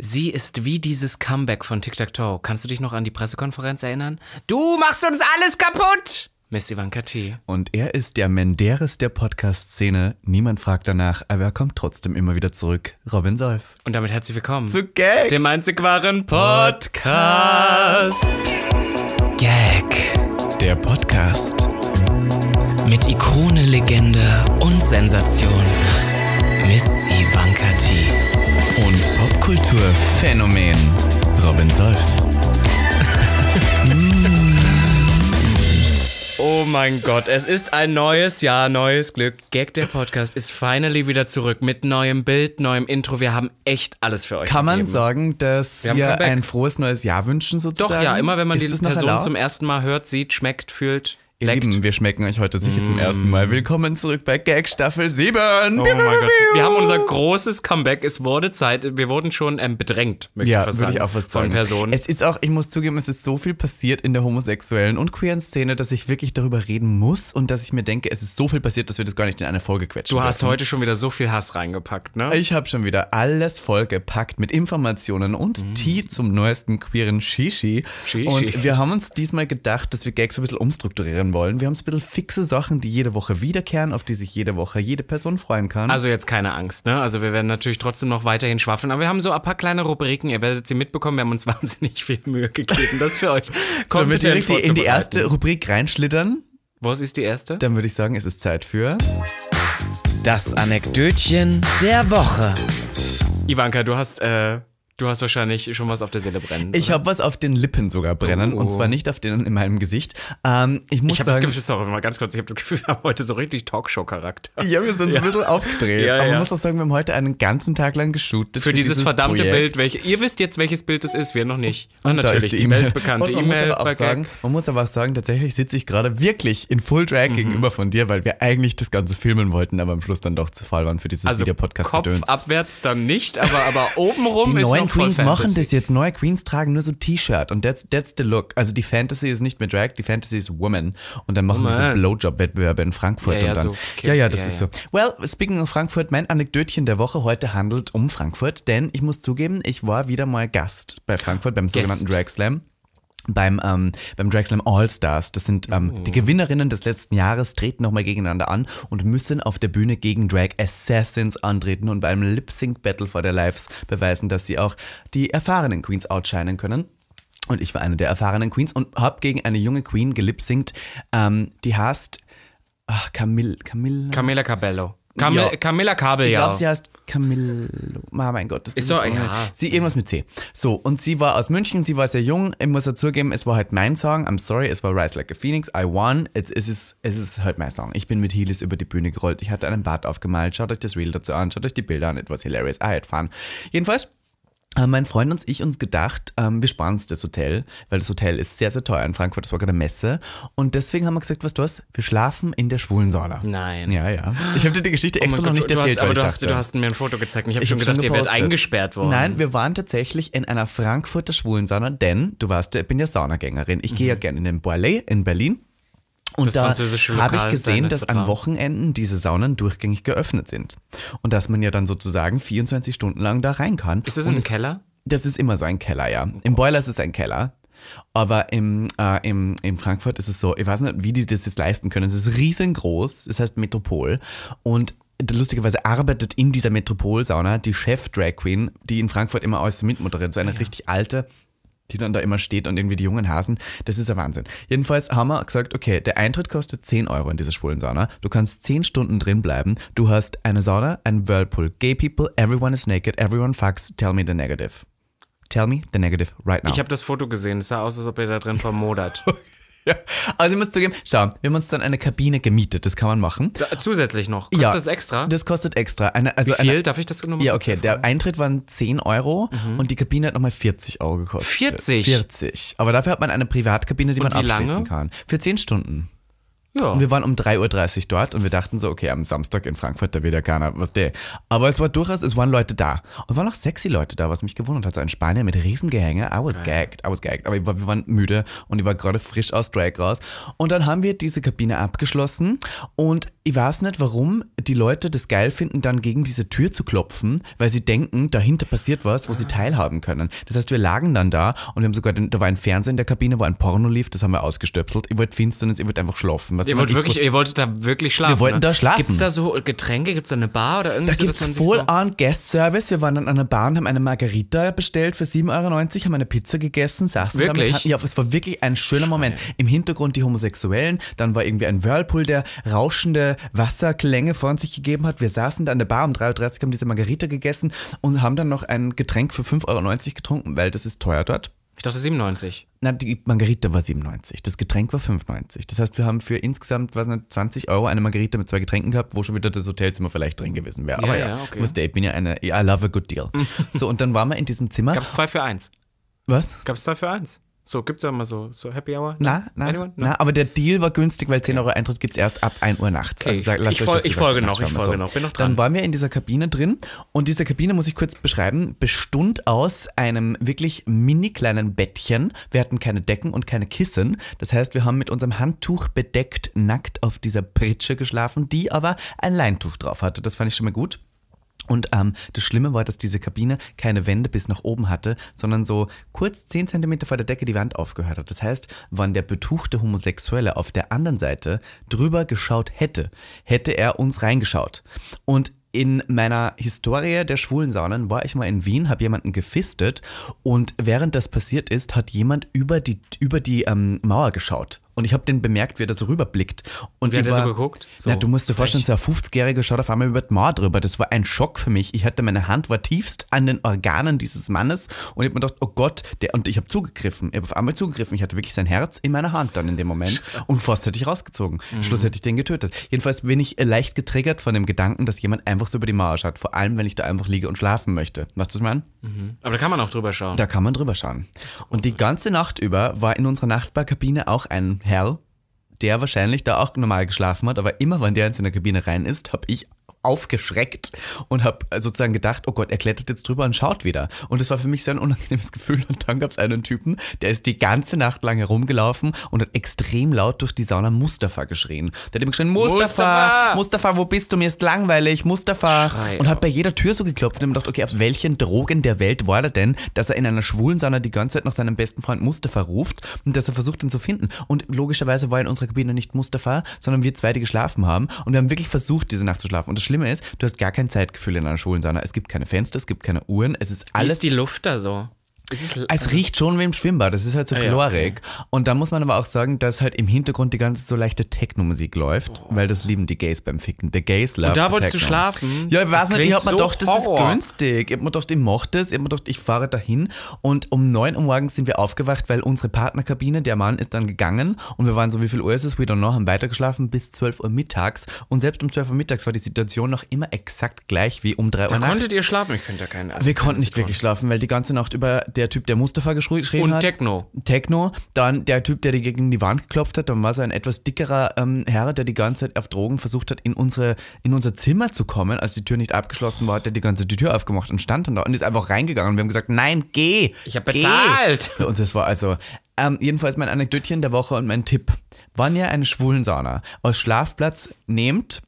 Sie ist wie dieses Comeback von Tic Tac Toe. Kannst du dich noch an die Pressekonferenz erinnern? Du machst uns alles kaputt! Miss Ivanka T. Und er ist der Menderes der Podcast-Szene. Niemand fragt danach, aber er kommt trotzdem immer wieder zurück. Robin Solf. Und damit herzlich willkommen Zu Gag. dem einzig wahren Podcast. Gag. Der Podcast. Mit Ikone, Legende und Sensation. Miss Ivanka T. Und Popkulturphänomen. Robin Solf. Oh mein Gott, es ist ein neues Jahr, neues Glück. Gag der Podcast ist finally wieder zurück mit neuem Bild, neuem Intro. Wir haben echt alles für euch. Kann man gegeben. sagen, dass Wir wir, ein frohes neues Jahr wünschen sozusagen? Doch, ja, immer wenn man Ist die Person erlaubt? zum ersten Mal hört, sieht, schmeckt, fühlt, Ihr. Lieben, wir schmecken euch heute sicher zum ersten Mal. Willkommen zurück bei Gag Staffel 7. Oh mein Gott. Wir haben unser großes Comeback. Es wurde Zeit. Wir wurden schon ähm, bedrängt, möchte Ja, ich fast würde sagen. ich auch was Von sagen. Personen. Es ist auch, ich muss zugeben, es ist so viel passiert in der homosexuellen und queeren Szene, dass ich wirklich darüber reden muss und dass ich mir denke, es ist so viel passiert, dass wir das gar nicht in eine Folge quetschen du hast dürfen. heute schon wieder so viel Hass reingepackt, ne? Ich habe schon wieder alles vollgepackt mit Informationen und Tee zum neuesten queeren Shishi. Shishi. Und wir haben uns diesmal gedacht, dass wir Gags so ein bisschen umstrukturieren wollen. Wir haben so ein bisschen fixe Sachen, die jede Woche wiederkehren, auf die sich jede Woche jede Person freuen kann. Also jetzt keine Angst, ne? Also wir werden natürlich trotzdem noch weiterhin schwaffeln, aber wir haben so ein paar kleine Rubriken, ihr werdet sie mitbekommen, wir haben uns wahnsinnig viel Mühe gegeben, das für euch Sollen wir kompetent direkt die- in die erste. Rubrik reinschlittern? Was ist die erste? Dann würde ich sagen, es ist Zeit für... Das Anekdötchen der Woche. Ivanka, du hast, äh, du hast wahrscheinlich schon was auf der Seele brennen. Ich habe was auf den Lippen sogar brennen Oh. und zwar nicht auf den in meinem Gesicht. Ähm, ich muss ich habe das Gefühl, sorry, mal ganz kurz, ich habe das Gefühl, wir haben heute so richtig Talkshow-Charakter. ja, wir sind so ein bisschen aufgedreht. Ja, aber ja. man muss auch sagen, wir haben heute einen ganzen Tag lang geshootet. Für dieses, verdammte Projekt. Bild, welche, ihr wisst jetzt, welches Bild es ist, wir noch nicht. Ah, Und da natürlich, ist die, E-Mail. weltbekannte Und man E-Mail Muss aber auch sagen, Gag. man muss aber auch sagen, tatsächlich sitze ich gerade wirklich in Full Mhm. Drag gegenüber von dir, weil wir eigentlich das Ganze filmen wollten, aber am Schluss dann doch zu faul waren für dieses Also Video-Podcast Kopf abwärts dann nicht, aber, aber obenrum Die ist noch Queens machen das jetzt. Neue Queens tragen nur so T-Shirt und that's, that's the look. Also die Fantasy ist nicht mehr Drag, die Fantasy ist Woman. Und dann machen wir diese Woman. Blowjob-Wettbewerbe in Frankfurt Ja, ja, und dann. so, okay. Ja, ja, das Ja, ist so. Well, speaking of Frankfurt, mein Anekdötchen der Woche heute handelt um Frankfurt, denn ich muss zugeben, ich war wieder mal Gast bei Frankfurt beim sogenannten Drag Slam. Beim, ähm, beim Drag Slam All Stars. Das sind ähm, Oh. die Gewinnerinnen des letzten Jahres, treten nochmal gegeneinander an und müssen auf der Bühne gegen Drag Assassins antreten und beim Lip Sync Battle for their Lives beweisen, dass sie auch die erfahrenen Queens outshinen können. Und ich war eine der erfahrenen Queens und habe gegen eine junge Queen gelipsingt, ähm, die heißt ach, Camille, Camilla. Camilla Cabello. Cam Ja. Camilla Kabel, Ich ja. glaube, sie heißt Camillo. Ah, mein Gott, das Ist so, ja. Sie irgendwas mit C. So, und sie war aus München, sie war sehr jung. Ich muss dazugeben, es war halt mein Song. I'm sorry, es war Rise Like a Phoenix. I won. Jetzt ist es, es ist halt mein Song. Ich bin mit Heelys über die Bühne gerollt. Ich hatte einen Bart aufgemalt. Schaut euch das Reel dazu an. Schaut euch die Bilder an. Etwas hilarious. I had fun. Jedenfalls mein Freund und ich uns gedacht, ähm, wir sparen uns das Hotel, weil das Hotel ist sehr, sehr teuer in Frankfurt, das war gerade eine Messe. Und deswegen haben wir gesagt, was du was, wir schlafen in der schwulen Sauna. Nein. Ja, ja. Ich habe dir die Geschichte Oh extra mein noch Gott, nicht du erzählt, hast, aber du hast, du hast mir ein Foto gezeigt und ich habe schon hab gedacht, ihr werdet eingesperrt worden. Nein, wir waren tatsächlich in einer Frankfurter Schwulensauna, denn du ja, ich bin ja Saunagängerin. Ich gehe ja gerne in den Boilet in Berlin. Und. Das da habe ich gesehen, dass an. Wochenenden diese Saunen durchgängig geöffnet sind. Und dass man ja dann sozusagen 24 Stunden lang da rein kann. Ist das Und in einem es- Keller? Das ist immer so ein Keller, ja. Im Boiler ist es ein Keller. Aber im, äh, im, in Frankfurt ist es so, ich weiß nicht, wie die das jetzt leisten können. Es ist riesengroß, es heißt Metropol. Und lustigerweise arbeitet in dieser Metropolsauna die Chef-Drag Queen, die in Frankfurt immer alles mitmoderiert, so eine richtig alte, die dann da immer steht und irgendwie die jungen Hasen. Das ist ein Wahnsinn. Jedenfalls haben wir gesagt, okay, der Eintritt kostet 10 Euro in dieser schwulen Sauna. Du kannst 10 Stunden drin bleiben. Du hast eine Sauna, ein Whirlpool, gay people, everyone is naked, everyone fucks, tell me the negative. Tell me the negative right now. Ich habe das Foto gesehen. Es sah aus, als ob ihr da drin vermodert. ja. Also ich muss zugeben, schau, wir haben uns dann eine Kabine gemietet, das kann man machen. Da, zusätzlich noch. Kostet das extra? Das kostet extra. Eine, also Wie viel? Eine, Darf ich das nochmal ja, okay, der Eintritt waren 10 Euro und die Kabine hat nochmal 40 Euro gekostet. 40? 40. Aber dafür hat man eine Privatkabine, die Und man abschließen lange? kann. Für 10 Stunden. Ja. Und wir waren um 3.30 Uhr dort und wir dachten so, okay, am Samstag in Frankfurt, da wird ja keiner, was der. Aber es war durchaus, es waren Leute da. Und es waren auch sexy Leute da, was mich gewundert hat. So ein Spanier mit Riesengehänge. I was gagged, I was gagged. Aber war, wir waren müde und ich war gerade frisch aus Drag raus. Und dann haben wir diese Kabine abgeschlossen und ich weiß nicht, warum die Leute das geil finden, dann gegen diese Tür zu klopfen, weil sie denken, dahinter passiert was, wo sie teilhaben können. Das heißt, wir lagen dann da und wir haben sogar, den, da war ein Fernseher in der Kabine, wo ein Porno lief, das haben wir ausgestöpselt. Ich wollte Finsternis, ich wollte einfach schlafen. Weißt Ihr, wollt ich- wirklich, ihr wolltet da wirklich schlafen. Wir wollten ne? da schlafen. Gibt es da so Getränke? Gibt es da eine Bar oder irgendwie Da man sich voll so. Guest Service. Wir waren dann an einer Bar und haben eine Margarita bestellt für 7,90 Euro, haben eine Pizza gegessen, saßen Wirklich? damit. Ja, es war wirklich ein schöner Moment. Im Hintergrund die Homosexuellen, dann war irgendwie ein Whirlpool, der rauschende Wasserklänge von sich gegeben hat. Wir saßen da an der Bar um 3.30 Uhr, haben diese Margarita gegessen und haben dann noch ein Getränk für 5,90 Euro getrunken, weil das ist teuer dort. Ich dachte 97. Na, die Margarita war 97, das Getränk war 95. Das heißt, wir haben für insgesamt, was nicht, 20 Euro eine Margarita mit zwei Getränken gehabt, wo schon wieder das Hotelzimmer vielleicht drin gewesen wäre. Aber ja, ja, okay. was der, ich bin ja eine, I love a good deal. so, und dann waren wir in diesem Zimmer. Gab es zwei für eins? was? Gab es zwei für eins? So, gibt es ja mal so, so Happy Hour? Na, na? No? na, aber der Deal war günstig, weil 10 Euro Eintritt gibt es erst ab 1 Uhr nachts. Okay, lasst ich euch fol- ich folge noch, ich folge noch, bin noch dran. Dann waren wir in dieser Kabine drin und diese Kabine, muss ich kurz beschreiben, bestund aus einem wirklich mini kleinen Bettchen. Wir hatten keine Decken und keine Kissen. Das heißt, wir haben mit unserem Handtuch bedeckt nackt auf dieser Pritsche geschlafen, die aber ein Leintuch drauf hatte. Das fand ich schon mal gut. Und ähm, das Schlimme war, dass diese Kabine keine Wände bis nach oben hatte, sondern so kurz 10 Zentimeter vor der Decke die Wand aufgehört hat. Das heißt, wann der betuchte Homosexuelle auf der anderen Seite drüber geschaut hätte, hätte er uns reingeschaut. Und in meiner Historie der schwulen Saunen war ich mal in Wien, habe jemanden gefistet und während das passiert ist, hat jemand über die, über die ähm, Mauer geschaut. Und ich habe den bemerkt, wie er da so rüberblickt. Und Wie hat er so geguckt? So Na, du musst dir vorstellen, so ein 50-Jähriger schaut auf einmal über die Mauer drüber. Das war ein Schock für mich. Ich hatte meine Hand war tiefst an den Organen dieses Mannes und ich habe mir gedacht, oh Gott, der, und ich habe zugegriffen. Ich habe auf einmal zugegriffen. Ich hatte wirklich sein Herz in meiner Hand dann in dem Moment und fast hätte ich rausgezogen. Mhm. Schluss hätte ich den getötet. Jedenfalls bin ich äh, leicht getriggert von dem Gedanken, dass jemand einfach so über die Mauer schaut. Vor allem, wenn ich da einfach liege und schlafen möchte. Weißt du, was ich meine? Aber da kann man auch drüber schauen. Da kann man drüber schauen. Und die ganze Nacht über war in unserer Nachtbarkabine auch ein Herr, der wahrscheinlich da auch normal geschlafen hat, aber immer, wenn der in seine Kabine rein ist, habe ich aufgeschreckt und habe sozusagen gedacht, oh Gott, er klettert jetzt drüber und schaut wieder. Und das war für mich so ein unangenehmes Gefühl. Und dann gab es einen Typen, der ist die ganze Nacht lang herumgelaufen und hat extrem laut durch die Sauna Mustafa geschrien. Der hat immer geschrien, Mustafa, Mustafa! Mustafa, wo bist du? Mir ist langweilig, Mustafa. Schrei und hat bei jeder Tür so geklopft und gedacht, okay, auf welchen Drogen der Welt war er denn, dass er in einer schwulen Sauna die ganze Zeit nach seinem besten Freund Mustafa ruft und dass er versucht, ihn zu finden. Und logischerweise war in unserer Kabine nicht Mustafa, sondern wir zwei, die geschlafen haben. Und wir haben wirklich versucht, diese Nacht zu schlafen. Und das Schlimme ist, du hast gar kein Zeitgefühl in einer schwulen Sauna. Es gibt keine Fenster, es gibt keine Uhren, es ist Wie alles ist die Luft da so? Ist es, es riecht schon wie im Schwimmbad, das ist halt so Ah ja, chlorig. Und da muss man aber auch sagen, dass halt im Hintergrund die ganze so leichte Techno-Musik läuft, weil das lieben die Gays beim Ficken. Der Gays love Und da wolltest du Techno. schlafen? Ja, ich Das weiß nicht, ich hab mir so gedacht, das Horror. ist günstig. Ich hab mir gedacht, ich mach das. Ich hab mir gedacht, ich fahre dahin. Und um 9 Uhr morgens sind wir aufgewacht, weil unsere Partnerkabine, der Mann ist dann gegangen und wir waren so, wie viel Uhr ist es? We don't know, haben weitergeschlafen bis 12 Uhr mittags. Und selbst um 12 Uhr mittags war die Situation noch immer exakt gleich wie um 3 Uhr Da nachts. konntet ihr schlafen? Ich könnte ja keinen. also Wir konnten nicht Sekunde. wirklich schlafen, weil die ganze Nacht über der Typ, der Mustafa geschrien Und hat. Techno. Techno, dann der Typ, der die gegen die Wand geklopft hat, dann war so ein etwas dickerer ähm, Herr, der die ganze Zeit auf Drogen versucht hat, in, unsere, in unser Zimmer zu kommen, als die Tür nicht abgeschlossen war, hat er die ganze die Tür aufgemacht und stand dann da und ist einfach reingegangen und wir haben gesagt, nein, geh! Ich hab geh. bezahlt. Und das war also, ähm, jedenfalls mein Anekdötchen der Woche und mein Tipp. Wann ihr eine Schwulensauna aus Schlafplatz nehmt,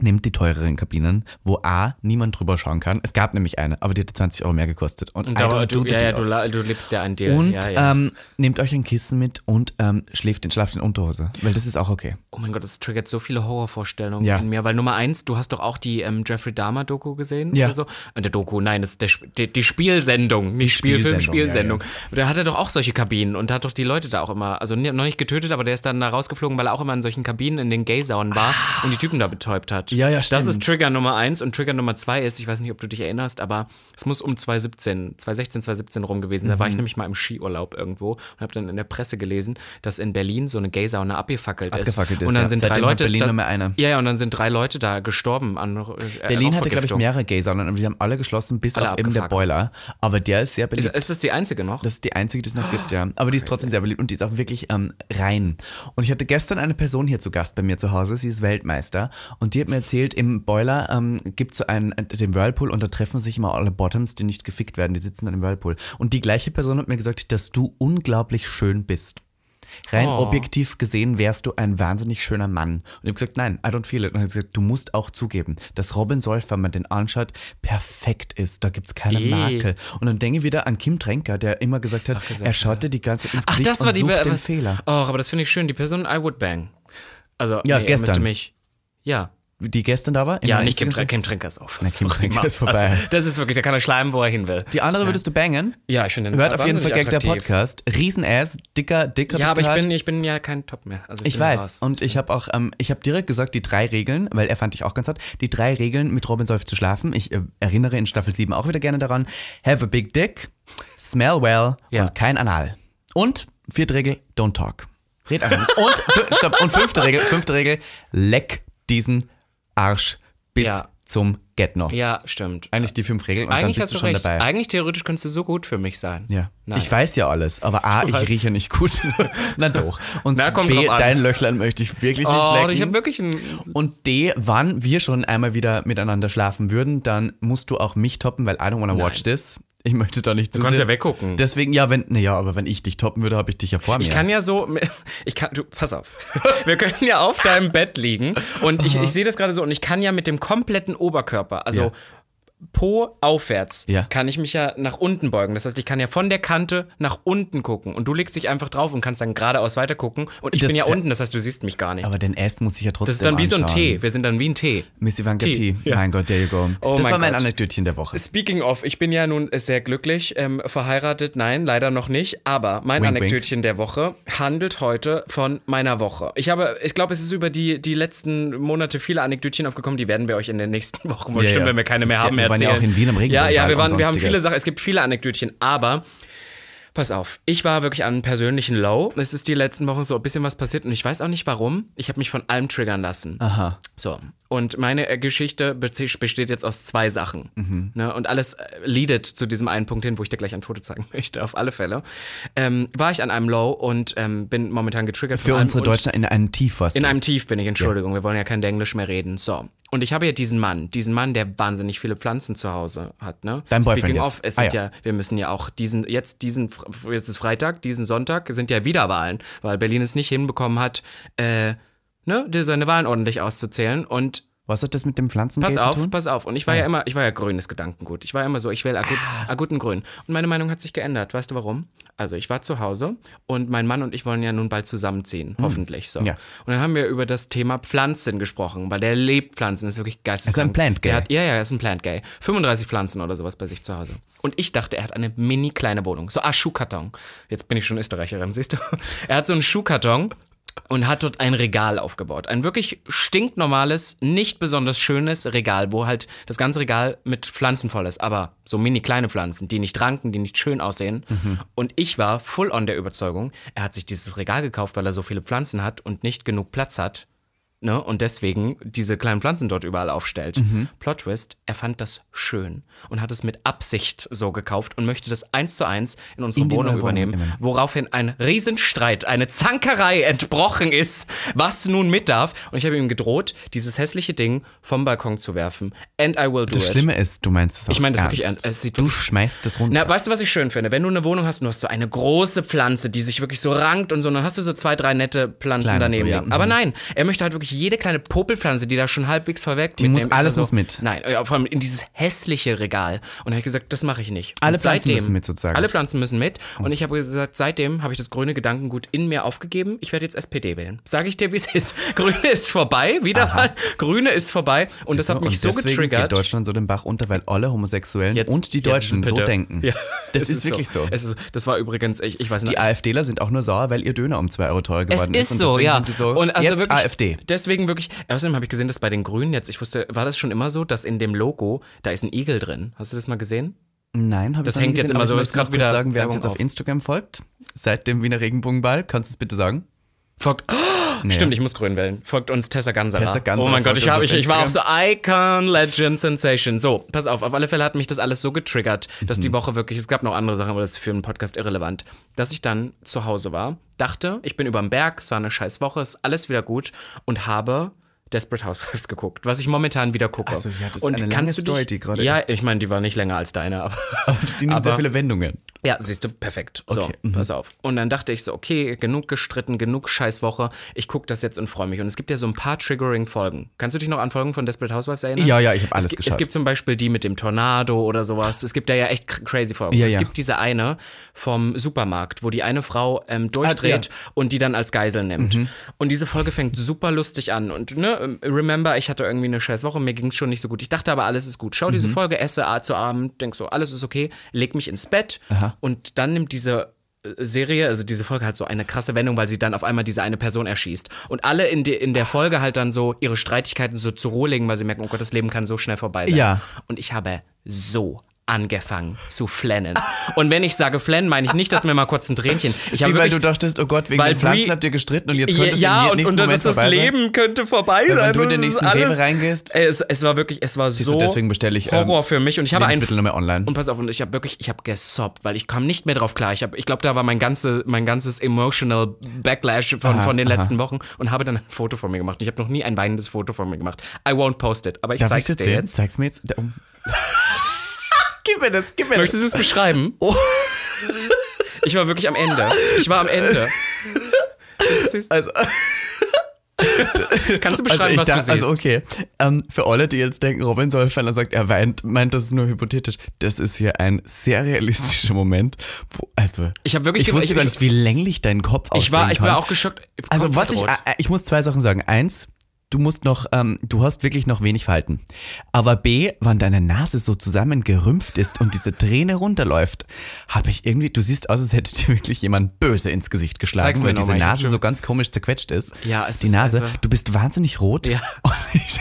Nehmt die teureren Kabinen, wo A, niemand drüber schauen kann. Es gab nämlich eine, aber die hatte 20 Euro mehr gekostet. Und, Und don't du, ja, ja, du, du lebst ja ein Deal. Und ja, ja. Ähm, nehmt euch ein Kissen mit und ähm, schläft in, schlaft in Unterhose, weil das ist auch okay. oh mein Gott, das triggert so viele Horrorvorstellungen Ja. in mir. Weil Nummer eins, du hast doch auch die ähm, Jeffrey Dahmer-Doku gesehen Ja. oder so. Und der Doku, nein, das ist der, die, die Spielsendung, nicht Spielfilm, Spielsendung. Da hat er doch auch solche Kabinen und da hat doch die Leute da auch immer, also noch nicht getötet, aber der ist dann da rausgeflogen, weil er auch immer in solchen Kabinen in den Gay-Saunen war und die Typen da betäubt hat. Hat. Ja, ja, Das stimmt. ist Trigger Nummer eins und Trigger Nummer zwei ist, ich weiß nicht, ob du dich erinnerst, aber es muss um 2017, 2016, 2017 rum gewesen sein. Da Mhm. war ich nämlich mal im Skiurlaub irgendwo und habe dann in der Presse gelesen, dass in Berlin so eine Gay-Sauna abgefackelt ist. Abgefackelt ist, Und dann ja. sind drei Seitdem hat Leute. Berlin da, nur mehr eine. Ja, ja, und dann sind drei Leute da gestorben an äh, Berlin hatte, glaube ich, mehrere Gay-Saunen, aber die haben alle geschlossen, bis Alle auf eben der. Boiler. Aber der ist sehr Ist, beliebt. ist das die einzige noch? Das ist die einzige, die es noch gibt, ja. Aber die ist trotzdem sehr beliebt und die ist auch wirklich ähm, rein. Und ich hatte gestern eine Person hier zu Gast bei mir zu Hause, sie ist Weltmeister und die hat mir erzählt, im Boiler ähm, gibt es so einen, äh, den Whirlpool und da treffen sich immer alle Bottoms, die nicht gefickt werden, die sitzen dann im Whirlpool. Und die gleiche Person hat mir gesagt, dass du unglaublich schön bist. Rein Oh. objektiv gesehen wärst du ein wahnsinnig schöner Mann. Und ich habe gesagt, nein, I don't feel it. Und er hat gesagt, du musst auch zugeben, dass Robin Solf, wenn man den anschaut, perfekt ist. Da gibt es keine Eh. Makel. Und dann denke ich wieder an Kim Tränker, der immer gesagt hat, gesagt, er schaut dir die ganze ins Ach, Gesicht das war und die sucht den Fehler. Oh, aber das finde ich schön. Die Person I would bang. Also, Ja, nee, er gestern. müsste mich. Ja. Die gestern da war? Ja, nicht Kim, Instagram- Kim Tränker ist auf. Na, Kim Tränker ist vorbei. Also, das ist wirklich, der kann er schleimen, wo er hin will. Die andere würdest du bangen? Ja, ich finde den Hört auf jeden Fall Gag der. Podcast. Riesenass, dicker, dicker. Ja, aber ich bin, ich bin ja kein Top mehr. Also Ich bin weiß. raus. Und ich habe auch, ähm, ich habe direkt gesagt, die drei Regeln, weil er fand ich auch ganz hart, die drei Regeln mit Robin Solf zu schlafen. Ich äh, erinnere in Staffel 7 auch wieder gerne daran. Have a big dick, smell well Ja. und kein Anal. Und vierte Regel, don't talk. Red einfach nicht. Und, stopp, und fünfte Regel, fünfte Regel, leck diesen Arsch bis Ja. zum Get-No. Ja, stimmt. Eigentlich die fünf Regeln und Eigentlich dann bist du schon recht. dabei. Eigentlich theoretisch könntest du so gut für mich sein. Ja. Nein. Ich weiß ja alles, aber A, ich rieche nicht gut. Na doch. Und Na, B, dein Löchlein möchte ich wirklich nicht Oh, lecken. ich habe wirklich ein. Und D, wann wir schon einmal wieder miteinander schlafen würden, dann musst du auch mich toppen, weil I don't wanna watch this. Ich möchte da nicht zu Du kannst ja weggucken. Deswegen, ja, wenn, naja, aber wenn ich dich toppen würde, habe ich dich ja vor mir. Ich kann ja so, ich kann, du, pass auf. Wir können ja auf deinem Bett liegen und ich, ich sehe das gerade so und ich kann ja mit dem kompletten Oberkörper, also Ja. Po aufwärts, Ja. kann ich mich ja nach unten beugen. Das heißt, ich kann ja von der Kante nach unten gucken und du legst dich einfach drauf und kannst dann geradeaus weiter gucken und ich Das bin ja unten, das heißt, du siehst mich gar nicht. aber den S muss ich ja trotzdem das ist dann wie so ein anschauen. Tee. Wir sind dann wie ein Tee. Miss Ivanka Tee, T. ja. Mein Gott, there you go. Oh das mein war mein Gott. Anekdötchen der Woche. Speaking of, ich bin ja nun sehr glücklich, ähm, verheiratet, nein, leider noch nicht, aber mein Wink, wink. Anekdötchen der Woche handelt heute von meiner Woche. Ich habe, ich glaube, es ist über die, die letzten Monate viele Anekdötchen aufgekommen, die werden wir euch in den nächsten Wochen, wohl Ja, stimmt, ja. wenn wir keine mehr ist ja- wir waren ja auch in Wien am Ja, Regenbogenwald ja, wir, waren, wir haben viele Sachen, es gibt viele Anekdötchen, aber Pass auf, ich war wirklich an einem persönlichen Low. Es ist die letzten Wochen so ein bisschen was passiert und ich weiß auch nicht warum. Ich habe mich von allem triggern lassen. Aha. So, und meine äh, Geschichte besteht jetzt aus zwei Sachen. Mhm. Ne? Und alles äh, leadet zu diesem einen Punkt hin, wo ich dir gleich ein Foto zeigen möchte, auf alle Fälle. Ähm, war ich an einem Low und ähm, bin momentan getriggert Für unsere Deutschen in einem Tief warst In einem Tief bin ich, Entschuldigung, wir wollen ja kein Englisch mehr reden. So. Und ich habe ja diesen Mann, diesen Mann, der wahnsinnig viele Pflanzen zu Hause hat, ne? Dein Boyfriend Speaking jetzt. of, es Ah, sind ja. ja. wir müssen ja auch diesen, jetzt diesen, jetzt ist Freitag, diesen Sonntag sind ja wieder Wahlen, weil Berlin es nicht hinbekommen hat, äh, ne, seine Wahlen ordentlich auszuzählen. Und Was hat das mit dem Pflanzen Pass zu auf, tun? pass auf. Und ich war ja immer, ich war ja grünes Gedankengut. Ich war ja immer so, ich will agut, Ah. aguten grün. Und meine Meinung hat sich geändert. Weißt du warum? Also ich war zu Hause und mein Mann und ich wollen ja nun bald zusammenziehen. Hoffentlich so. Hm. Ja. Und dann haben wir über das Thema Pflanzen gesprochen, weil der lebt Pflanzen, ist wirklich geisteskrank. Er ist ein Plant Gay. Hat, ja, ja, er ist ein Plant Gay. 35 Pflanzen oder sowas bei sich zu Hause. Und ich dachte, er hat eine mini kleine Wohnung. So, ah, Schuhkarton. Jetzt bin ich schon Österreicherin, siehst du? Er hat so einen Schuhkarton und hat dort ein Regal aufgebaut. Ein wirklich stinknormales, nicht besonders schönes Regal, wo halt das ganze Regal mit Pflanzen voll ist, aber so mini kleine Pflanzen, die nicht ranken, die nicht schön aussehen. Und ich war full on der Überzeugung, er hat sich dieses Regal gekauft, weil er so viele Pflanzen hat und nicht genug Platz hat. Ne, und deswegen diese kleinen Pflanzen dort überall aufstellt. Plot Twist, er fand das schön und hat es mit Absicht so gekauft und möchte das eins zu eins in unsere In Wohnung Wohnung übernehmen, nehmen. woraufhin ein Riesenstreit, eine Zankerei entbrochen ist, was nun mit darf. Und ich habe ihm gedroht, dieses hässliche Ding vom Balkon zu werfen. And I will do Das it. Schlimme ist, du meinst es auch Ich meine das ernst. wirklich ernst. Es sieht Du schmeißt das runter. na, weißt du, was ich schön finde? Wenn du eine Wohnung hast und du hast so eine große Pflanze, die sich wirklich so rankt und so, dann hast du so zwei, drei nette Pflanzen Kleine daneben so, ja. Aber Mhm. nein, er möchte halt wirklich jede kleine Popelpflanze, die da schon halbwegs verweckt die muss- alles muss mit. Nein, ja, vor allem in dieses hässliche Regal. Und da habe ich gesagt, das mache ich nicht. Alle und Pflanzen seitdem, müssen mit sozusagen. Alle Pflanzen müssen mit. Und ich habe gesagt, seitdem habe ich das grüne Gedankengut in mir aufgegeben. Ich werde jetzt SPD wählen. Sage ich dir, wie es ist. Grüne ist vorbei, wieder mal. Grüne ist vorbei. Und das hat mich so deswegen getriggert. geht Deutschland so den Bach unter, weil alle Homosexuellen Jetzt- und die Deutschen so denken. Ja. Das Es ist wirklich so. Es ist, das war übrigens, ich, ich weiß nicht. Die AfDler sind auch nur sauer, weil ihr Döner um 2 Euro teurer Es geworden ist Und so, ja. so, und also jetzt wirklich, AfD. Deswegen wirklich, außerdem habe ich gesehen, dass bei den Grünen jetzt, ich wusste, war das schon immer so, dass in dem Logo, da ist ein Igel drin. Hast du das mal gesehen? Nein, habe ich Das noch nie hängt jetzt gesehen, immer aber so, ich ist noch wieder sagen, wer uns jetzt auf auf. Instagram folgt, seit dem Wiener Regenbogenball, kannst du es bitte sagen? Folgt, oh, stimmt, ich muss grün wählen. Folgt uns Tessa Gansala. Tessa Gansala oh mein Gott, ich, hab, ich, ich war auch so. Icon, Legend, Sensation. So, pass auf, auf alle Fälle hat mich das alles so getriggert, dass Mhm. die Woche wirklich, es gab noch andere Sachen, aber das ist für einen Podcast irrelevant, dass ich dann zu Hause war, dachte, ich bin überm Berg, es war eine scheiß Woche, ist alles wieder gut und habe Desperate Housewives geguckt, was ich momentan wieder gucke. Also, ja, das ist und eine lange kannst du dich, gerade Ja, ich meine, die war nicht länger als deine, aber Die nimmt sehr Aber- viele Wendungen. ja, siehst du, perfekt. So, Okay, mhm. pass auf. Und dann dachte ich so, okay, genug gestritten, genug Scheißwoche. Ich gucke das jetzt und freue mich. Und es gibt ja so ein paar Triggering-Folgen. Kannst du dich noch an Folgen von Desperate Housewives erinnern? Ja, ja, ich habe alles es, geschaut. Es gibt zum Beispiel die mit dem Tornado oder sowas. Es gibt da ja echt cr- crazy Folgen. Ja, es ja. gibt diese eine vom Supermarkt, wo die eine Frau ähm, durchdreht Ah, ja. Mhm. und die dann als Geisel nimmt. Und diese Folge fängt super lustig an. Und ne, remember, ich hatte irgendwie eine scheiß Woche, mir ging es schon nicht so gut. Ich dachte aber, alles ist gut. Schau Mhm. diese Folge, esse A zu Abend, denk so, alles ist okay, leg mich ins Bett und dann nimmt diese äh, Serie, also diese Folge hat so eine krasse Wendung, weil sie dann auf einmal diese eine Person erschießt. Und alle in, de, in der Folge halt dann so ihre Streitigkeiten so zur Ruhe legen, weil sie merken, oh Gott, das Leben kann so schnell vorbei sein. Ja. Und ich habe so angefangen zu flennen. Und wenn ich sage flennen, meine ich nicht, dass mir mal kurz ein Tränchen. Ich habe Wie, weil du dachtest, oh Gott, wegen Weil den Pflanzen Brie- habt ihr gestritten und jetzt könnte es ja, und, und Moment das sein? Leben könnte vorbei Wenn sein. du in den nächsten alles- reingehst? Es, es war wirklich, es war du, so deswegen bestelle ich, ähm, Horror für mich. Und ich habe ein Lebensmittel nur mehr online. und pass auf, und ich habe wirklich, ich habe gesobbt, weil ich kam nicht mehr drauf klar. Ich, hab- ich glaube, da war mein, ganze, mein ganzes emotional Backlash von, Aha, von den aha. letzten Wochen und habe dann ein Foto von mir gemacht. Ich habe noch nie ein weinendes Foto von mir gemacht. I won't post it, aber ich Darf zeig's dir jetzt. Zeig's mir jetzt. Da gib mir das, gib mir Möchtest du es beschreiben? Oh. Ich war wirklich am Ende. Ich war am Ende. Das. Also, Kannst du also, beschreiben, ich was dachte, du siehst? also okay, ähm, für alle, die jetzt denken, Robin soll wenn er sagt, er weint, meint das ist nur hypothetisch. Das ist hier ein sehr realistischer Moment. Wo, also, Ich hab wirklich ich wusste ich- gar nicht, wie länglich dein Kopf Ich war, aussehen ich kann. war auch geschockt. Also was ich, rot. äh, ich muss zwei Sachen sagen. Eins, du musst noch, ähm, du hast wirklich noch wenig Verhalten. Aber B, wann deine Nase so zusammengerümpft ist und diese Träne runterläuft, habe ich irgendwie, du siehst aus, als hätte dir wirklich jemand böse ins Gesicht geschlagen, Zeig's weil diese Nase so ganz komisch zerquetscht ist. Ja, es Die ist Nase, also- du bist wahnsinnig rot. Ja. Und ich,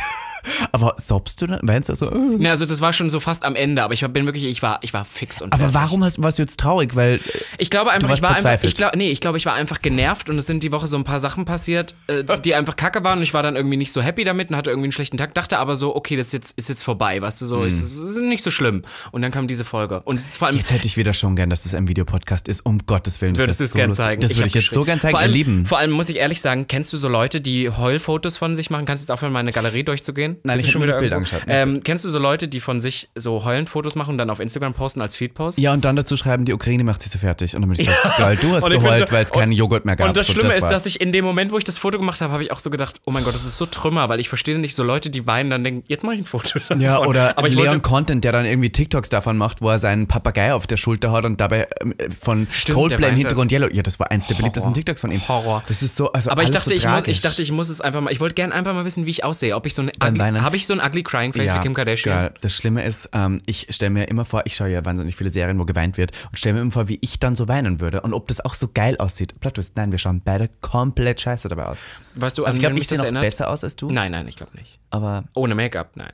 aber sobst du dann? Weinst du so? äh? Ne, also das war schon so fast am Ende, aber ich war- bin wirklich, ich war, ich war fix und Aber fertig. warum hast, warst du jetzt traurig? Weil Ich glaube einfach, ich war einfach, ich glaube, nee, ich glaube, ich war einfach genervt und es sind die Woche so ein paar Sachen passiert, äh, die einfach kacke waren und ich war dann irgendwie nicht so happy damit und hatte irgendwie einen schlechten Tag, dachte aber so, okay, das ist jetzt, ist jetzt vorbei, weißt du, so, es ist, es ist nicht so schlimm. Und dann kam diese Folge und es ist vor allem, jetzt hätte ich wieder schon gern, dass das ein Videopodcast ist. Um Gottes Willen. das Würdest du es so gern zeigen? Das würde ich jetzt so gern zeigen, vor ihr allem, Lieben. Vor allem muss ich ehrlich sagen, kennst du so Leute, die Heulfotos von sich machen? Kannst du jetzt aufhören, meine Galerie durchzugehen? Nein, ich du hab mir das Bild angeschaut. Ähm, kennst du so Leute, die von sich so Heulenfotos machen und dann auf Instagram posten als Feedpost? Ja, und dann dazu schreiben, die Ukraine macht sich so fertig. Und dann bin ich so, geil, du hast geheult, so- weil es keinen Joghurt mehr gab. Und das Schlimme ist, war's. dass ich in dem Moment, wo ich das Foto gemacht habe, habe ich auch so gedacht, oh mein Gott, das ist so Trümmer, weil ich verstehe nicht so Leute, die weinen, dann denken, jetzt mache ich ein Foto davon. Ja, oder aber ich Leon Content, der dann irgendwie TikToks davon macht, wo er seinen Papagei auf der Schulter hat und dabei ähm, von Stimmt, Coldplay im Hintergrund Yellow. Ja, das war eins der beliebtesten. TikToks von ihm. Horror. Das ist so, also aber ich alles dachte, so ich, muss, ich dachte, ich muss es einfach mal, ich wollte gerne einfach mal wissen, wie ich aussehe. Ob ich so eine Weinen. habe ich so ein ugly crying face wie Kim Kardashian? Geil. Das Schlimme ist, ähm, ich stelle mir immer vor, ich schaue ja wahnsinnig viele Serien, wo geweint wird und stelle mir immer vor, wie ich dann so weinen würde und ob das auch so geil aussieht. Plot Twist, nein, wir schauen beide komplett scheiße dabei aus. Weißt du, Also ich glaube, ich sehe noch erinnert? besser aus als du, Nein, nein, ich glaube nicht. aber Ohne Make-up, nein.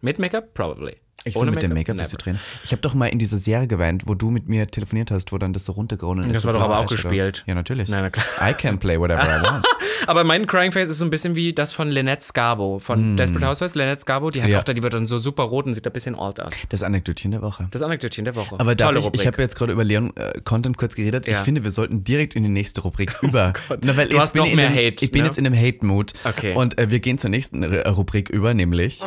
Mit Make-up? Probably. Ich Ohne mit dem Make-up du drehen. Ich habe doch mal in dieser Serie geweint, wo du mit mir telefoniert hast, wo dann das so runtergeronnen ist. Das war doch aber auch gespielt. Ja, natürlich. Nein, na klar. I can play whatever I want. Aber mein Crying Face ist so ein bisschen wie das von Lynette Scarbo, von Desperate Housewives. Lynette Scarbo, die hat Mm. Ja. auch da, die wird dann so super rot und sieht ein bisschen alt aus. Das Anekdotchen der Woche. Das Anekdötchen der Woche. Aber darf Tolle ich, Rubrik. ich habe jetzt gerade über Leon äh, Content kurz geredet. Ich Ja. Oh finde, wir sollten direkt in die nächste Rubrik über. Na, weil Du hast noch ich mehr dem, Hate, Ich bin ne? jetzt in einem Hate-Mood. Okay. Und äh, wir gehen zur nächsten Rubrik über, nämlich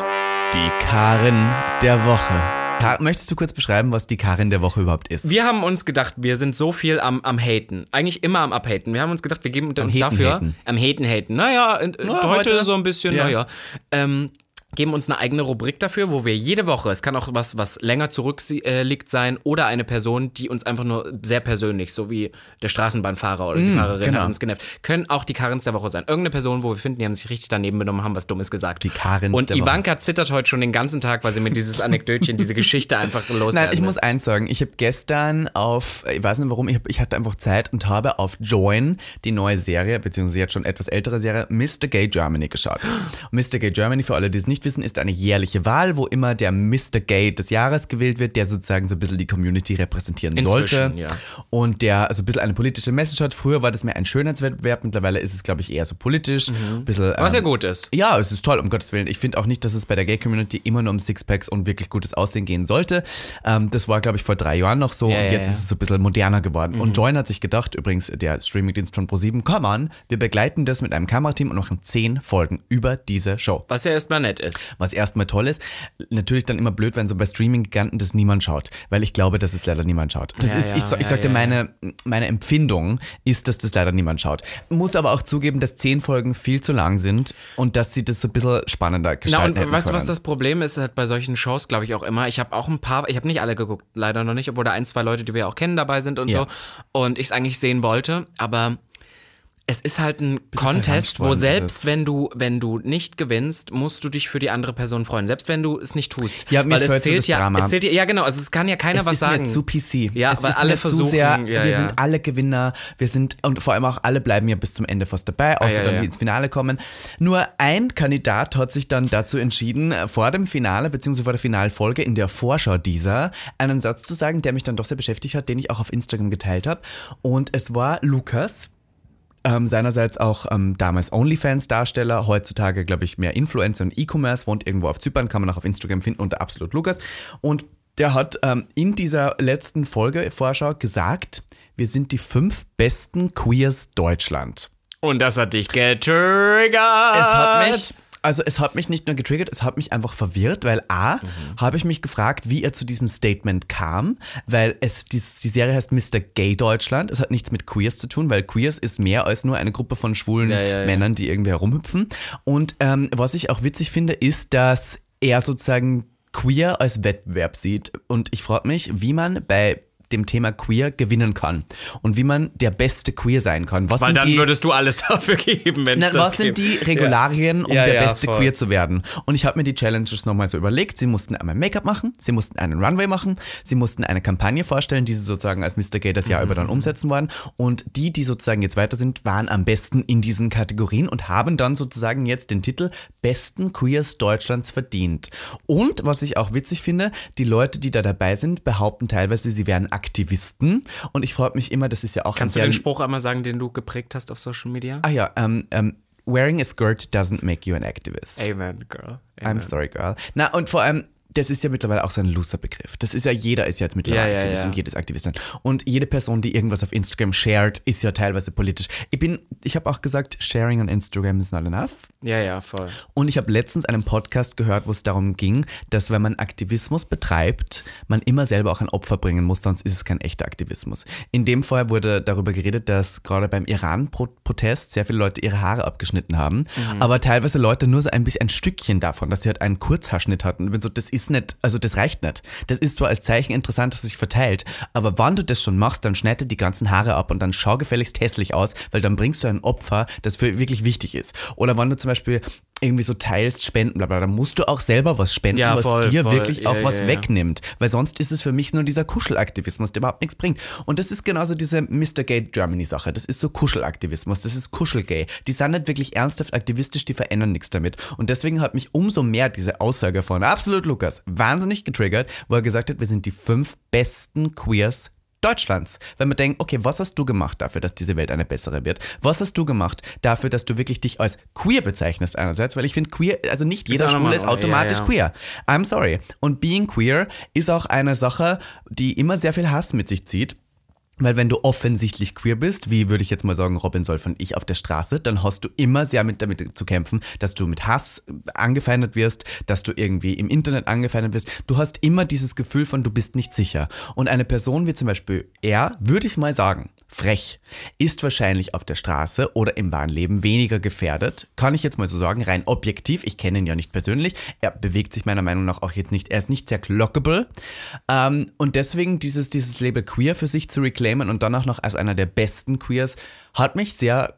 die Karin der Woche. Ka möchtest du kurz beschreiben, was die Karin der Woche überhaupt ist? wir haben uns gedacht, wir sind so viel am, am Haten. Eigentlich immer am Abhaten. Wir haben uns gedacht, wir geben uns Haten, dafür. haten. am Haten, haten. Naja, äh, heute, heute- so ein bisschen, Ja. naja. Ähm, geben uns eine eigene Rubrik dafür, wo wir jede Woche, es kann auch was, was länger zurückliegt sein, oder eine Person, die uns einfach nur sehr persönlich, so wie der Straßenbahnfahrer oder die Fahrerin genau. hat uns genervt, können auch die Karins der Woche sein. Irgendeine Person, wo wir finden, die haben sich richtig daneben benommen, haben was Dummes gesagt. Die Karins Und der Woche. Ivanka zittert heute schon den ganzen Tag, weil sie mir dieses Anekdötchen, diese Geschichte einfach loswerden Nein, ich muss eins sagen. Ich habe gestern auf, ich weiß nicht warum, ich, hab, ich hatte einfach Zeit und habe auf Join die neue Serie, beziehungsweise jetzt schon etwas ältere Serie, Mr. Gay Germany geschaut. Und Mr. Gay Germany, für alle, die es nicht wissen, ist eine jährliche Wahl, wo immer der Mr. Gay des Jahres gewählt wird, der sozusagen so ein bisschen die Community repräsentieren Inzwischen, sollte. ja. Und der also ein bisschen eine politische Message hat. Früher war das mehr ein Schönheitswettbewerb, mittlerweile ist es, glaube ich, eher so politisch. Ein bisschen, Mhm. Was ja ähm, gut ist. ja, es ist toll, um Gottes Willen. Ich finde auch nicht, dass es bei der Gay-Community immer nur um Sixpacks und wirklich gutes Aussehen gehen sollte. Ähm, das war, glaube ich, vor drei Jahren noch so Ja, und ja, jetzt ja. Mhm. ist es so ein bisschen moderner geworden. Und Join hat sich gedacht, übrigens der Streamingdienst von ProSieben, come on, wir begleiten das mit einem Kamerateam und machen zehn Folgen über diese Show. Was ja erstmal nett ist. Was erstmal toll ist, natürlich dann immer blöd, wenn so bei Streaming-Giganten das niemand schaut, weil ich glaube, dass es leider niemand schaut. Das Ja, ist, ich, ja, sagte, ja, meine, meine Empfindung ist, dass das leider niemand schaut. Muss aber auch zugeben, dass zehn Folgen viel zu lang sind und dass sie das so ein bisschen spannender Na gestalten und hätten weißt du, was das Problem ist halt bei solchen Shows, glaube ich auch immer. Ich habe auch ein paar, ich habe nicht alle geguckt, leider noch nicht, obwohl da ein, zwei Leute, die wir auch kennen, dabei sind und so. Und ich es eigentlich sehen wollte, aber es ist halt ein Contest, wo ist selbst wenn du, wenn du nicht gewinnst, musst du dich für die andere Person freuen. Selbst wenn du es nicht tust. Ja, mir weil es zählt das ja, Drama. es zählt ja, ja genau, also es kann ja keiner es was ist sagen. Mir zu PC. Ja, es weil ist alle versuchen- Sehr, ja, wir ja. sind alle Gewinner. Wir sind und vor allem auch alle bleiben ja bis zum Ende fast dabei, außer ja, dann die ins Finale kommen. Nur ein Kandidat hat sich dann dazu entschieden, vor dem Finale beziehungsweise vor der Finalfolge in der Vorschau dieser einen Satz zu sagen, der mich dann doch sehr beschäftigt hat, den ich auch auf Instagram geteilt habe. Und es war Lukas. Ähm, seinerseits auch ähm, damals OnlyFans-Darsteller, heutzutage, glaube ich, mehr Influencer und E-Commerce, wohnt irgendwo auf Zypern, kann man auch auf Instagram finden unter Absolut Lukas. Und der hat ähm, in dieser letzten Folge Vorschau gesagt, wir sind die fünf besten Queers Deutschland. Und das hat dich getriggert. Es hat mich, also es hat mich nicht nur getriggert, es hat mich einfach verwirrt, weil A, habe ich mich gefragt, wie er zu diesem Statement kam, weil es, die, die Serie heißt Mr. Gay Deutschland, es hat nichts mit Queers zu tun, weil Queers ist mehr als nur eine Gruppe von schwulen Ja, ja, ja. Männern, die irgendwie herumhüpfen. Und ähm, was ich auch witzig finde, ist, dass er sozusagen queer als Wettbewerb sieht. Und ich frage mich, wie man bei dem Thema queer gewinnen kann und wie man der beste queer sein kann. Was Weil sind dann die, würdest du alles dafür geben, wenn das was sind die gibt. Regularien, um Ja, der ja, beste voll. Queer zu werden? Und ich habe mir die Challenges nochmal so überlegt. Sie mussten einmal Make-up machen, sie mussten einen Runway machen, sie mussten eine Kampagne vorstellen, die sie sozusagen als Mr. Gay das Jahr über Mhm. dann umsetzen wollen. Und die, die sozusagen jetzt weiter sind, waren am besten in diesen Kategorien und haben dann sozusagen jetzt den Titel Besten Queers Deutschlands verdient. Und was ich auch witzig finde, die Leute, die da dabei sind, behaupten teilweise, sie wären Aktivisten. Und ich frage mich immer, das ist ja auch Kannst du den Spruch einmal sagen, den du geprägt hast auf Social Media? Ah ja, ähm, ähm, wearing a skirt doesn't make you an activist. Amen, girl. I'm Amen. sorry, girl. Na, und vor allem, das ist ja mittlerweile auch so ein loser Begriff. Das ist ja, jeder ist ja jetzt mittlerweile Ja, ja, Aktivist ja. und jedes Aktivistin. Und jede Person, die irgendwas auf Instagram shared, ist ja teilweise politisch. Ich bin, ich habe auch gesagt, sharing on Instagram is not enough. Ja, ja, voll. Und ich habe letztens einen Podcast gehört, wo es darum ging, dass wenn man Aktivismus betreibt, man immer selber auch ein Opfer bringen muss, sonst ist es kein echter Aktivismus. In dem Fall wurde darüber geredet, dass gerade beim Iran-Protest sehr viele Leute ihre Haare abgeschnitten haben, aber teilweise Leute nur so ein bisschen ein Stückchen davon, dass sie halt einen Kurzhaarschnitt hatten. Ich bin so, das ist nicht, also das reicht nicht. Das ist zwar als Zeichen interessant, dass es sich verteilt, aber wann du das schon machst, dann schneide die ganzen Haare ab und dann schau gefälligst hässlich aus, weil dann bringst du ein Opfer, das für wirklich wichtig ist. Oder wenn du zum Beispiel irgendwie so teilst, spenden, bla bla, dann musst du auch selber was spenden, Ja, was voll, dir voll. wirklich Ja, auch ja, was wegnimmt. Weil sonst ist es für mich nur dieser Kuschelaktivismus, der überhaupt nichts bringt. Und das ist genauso diese Mr. Gay Germany Sache. Das ist so Kuschelaktivismus, das ist Kuschelgay. Die sind nicht wirklich ernsthaft aktivistisch, die verändern nichts damit. Und deswegen hat mich umso mehr diese Aussage von Absolut Lukas wahnsinnig getriggert, wo er gesagt hat, wir sind die fünf besten Queers Deutschlands. Wenn man denkt, okay, was hast du gemacht dafür, dass diese Welt eine bessere wird? Was hast du gemacht dafür, dass du wirklich dich als queer bezeichnest einerseits? Weil ich finde queer, also nicht jeder Schwule ist oh, ja, automatisch ja. queer. I'm sorry. Und being queer ist auch eine Sache, die immer sehr viel Hass mit sich zieht. Weil wenn du offensichtlich queer bist, wie würde ich jetzt mal sagen, Robin Solf und ich auf der Straße, dann hast du immer sehr mit damit zu kämpfen, dass du mit Hass angefeindet wirst, dass du irgendwie im Internet angefeindet wirst. Du hast immer dieses Gefühl von, du bist nicht sicher. Und eine Person wie zum Beispiel er, würde ich mal sagen, frech, ist wahrscheinlich auf der Straße oder im wahren Leben weniger gefährdet. Kann ich jetzt mal so sagen, rein objektiv. Ich kenne ihn ja nicht persönlich. Er bewegt sich meiner Meinung nach auch jetzt nicht. Er ist nicht sehr clockable. Ähm, und deswegen dieses, dieses Label Queer für sich zu reclaimen und dann auch noch als einer der besten Queers hat mich sehr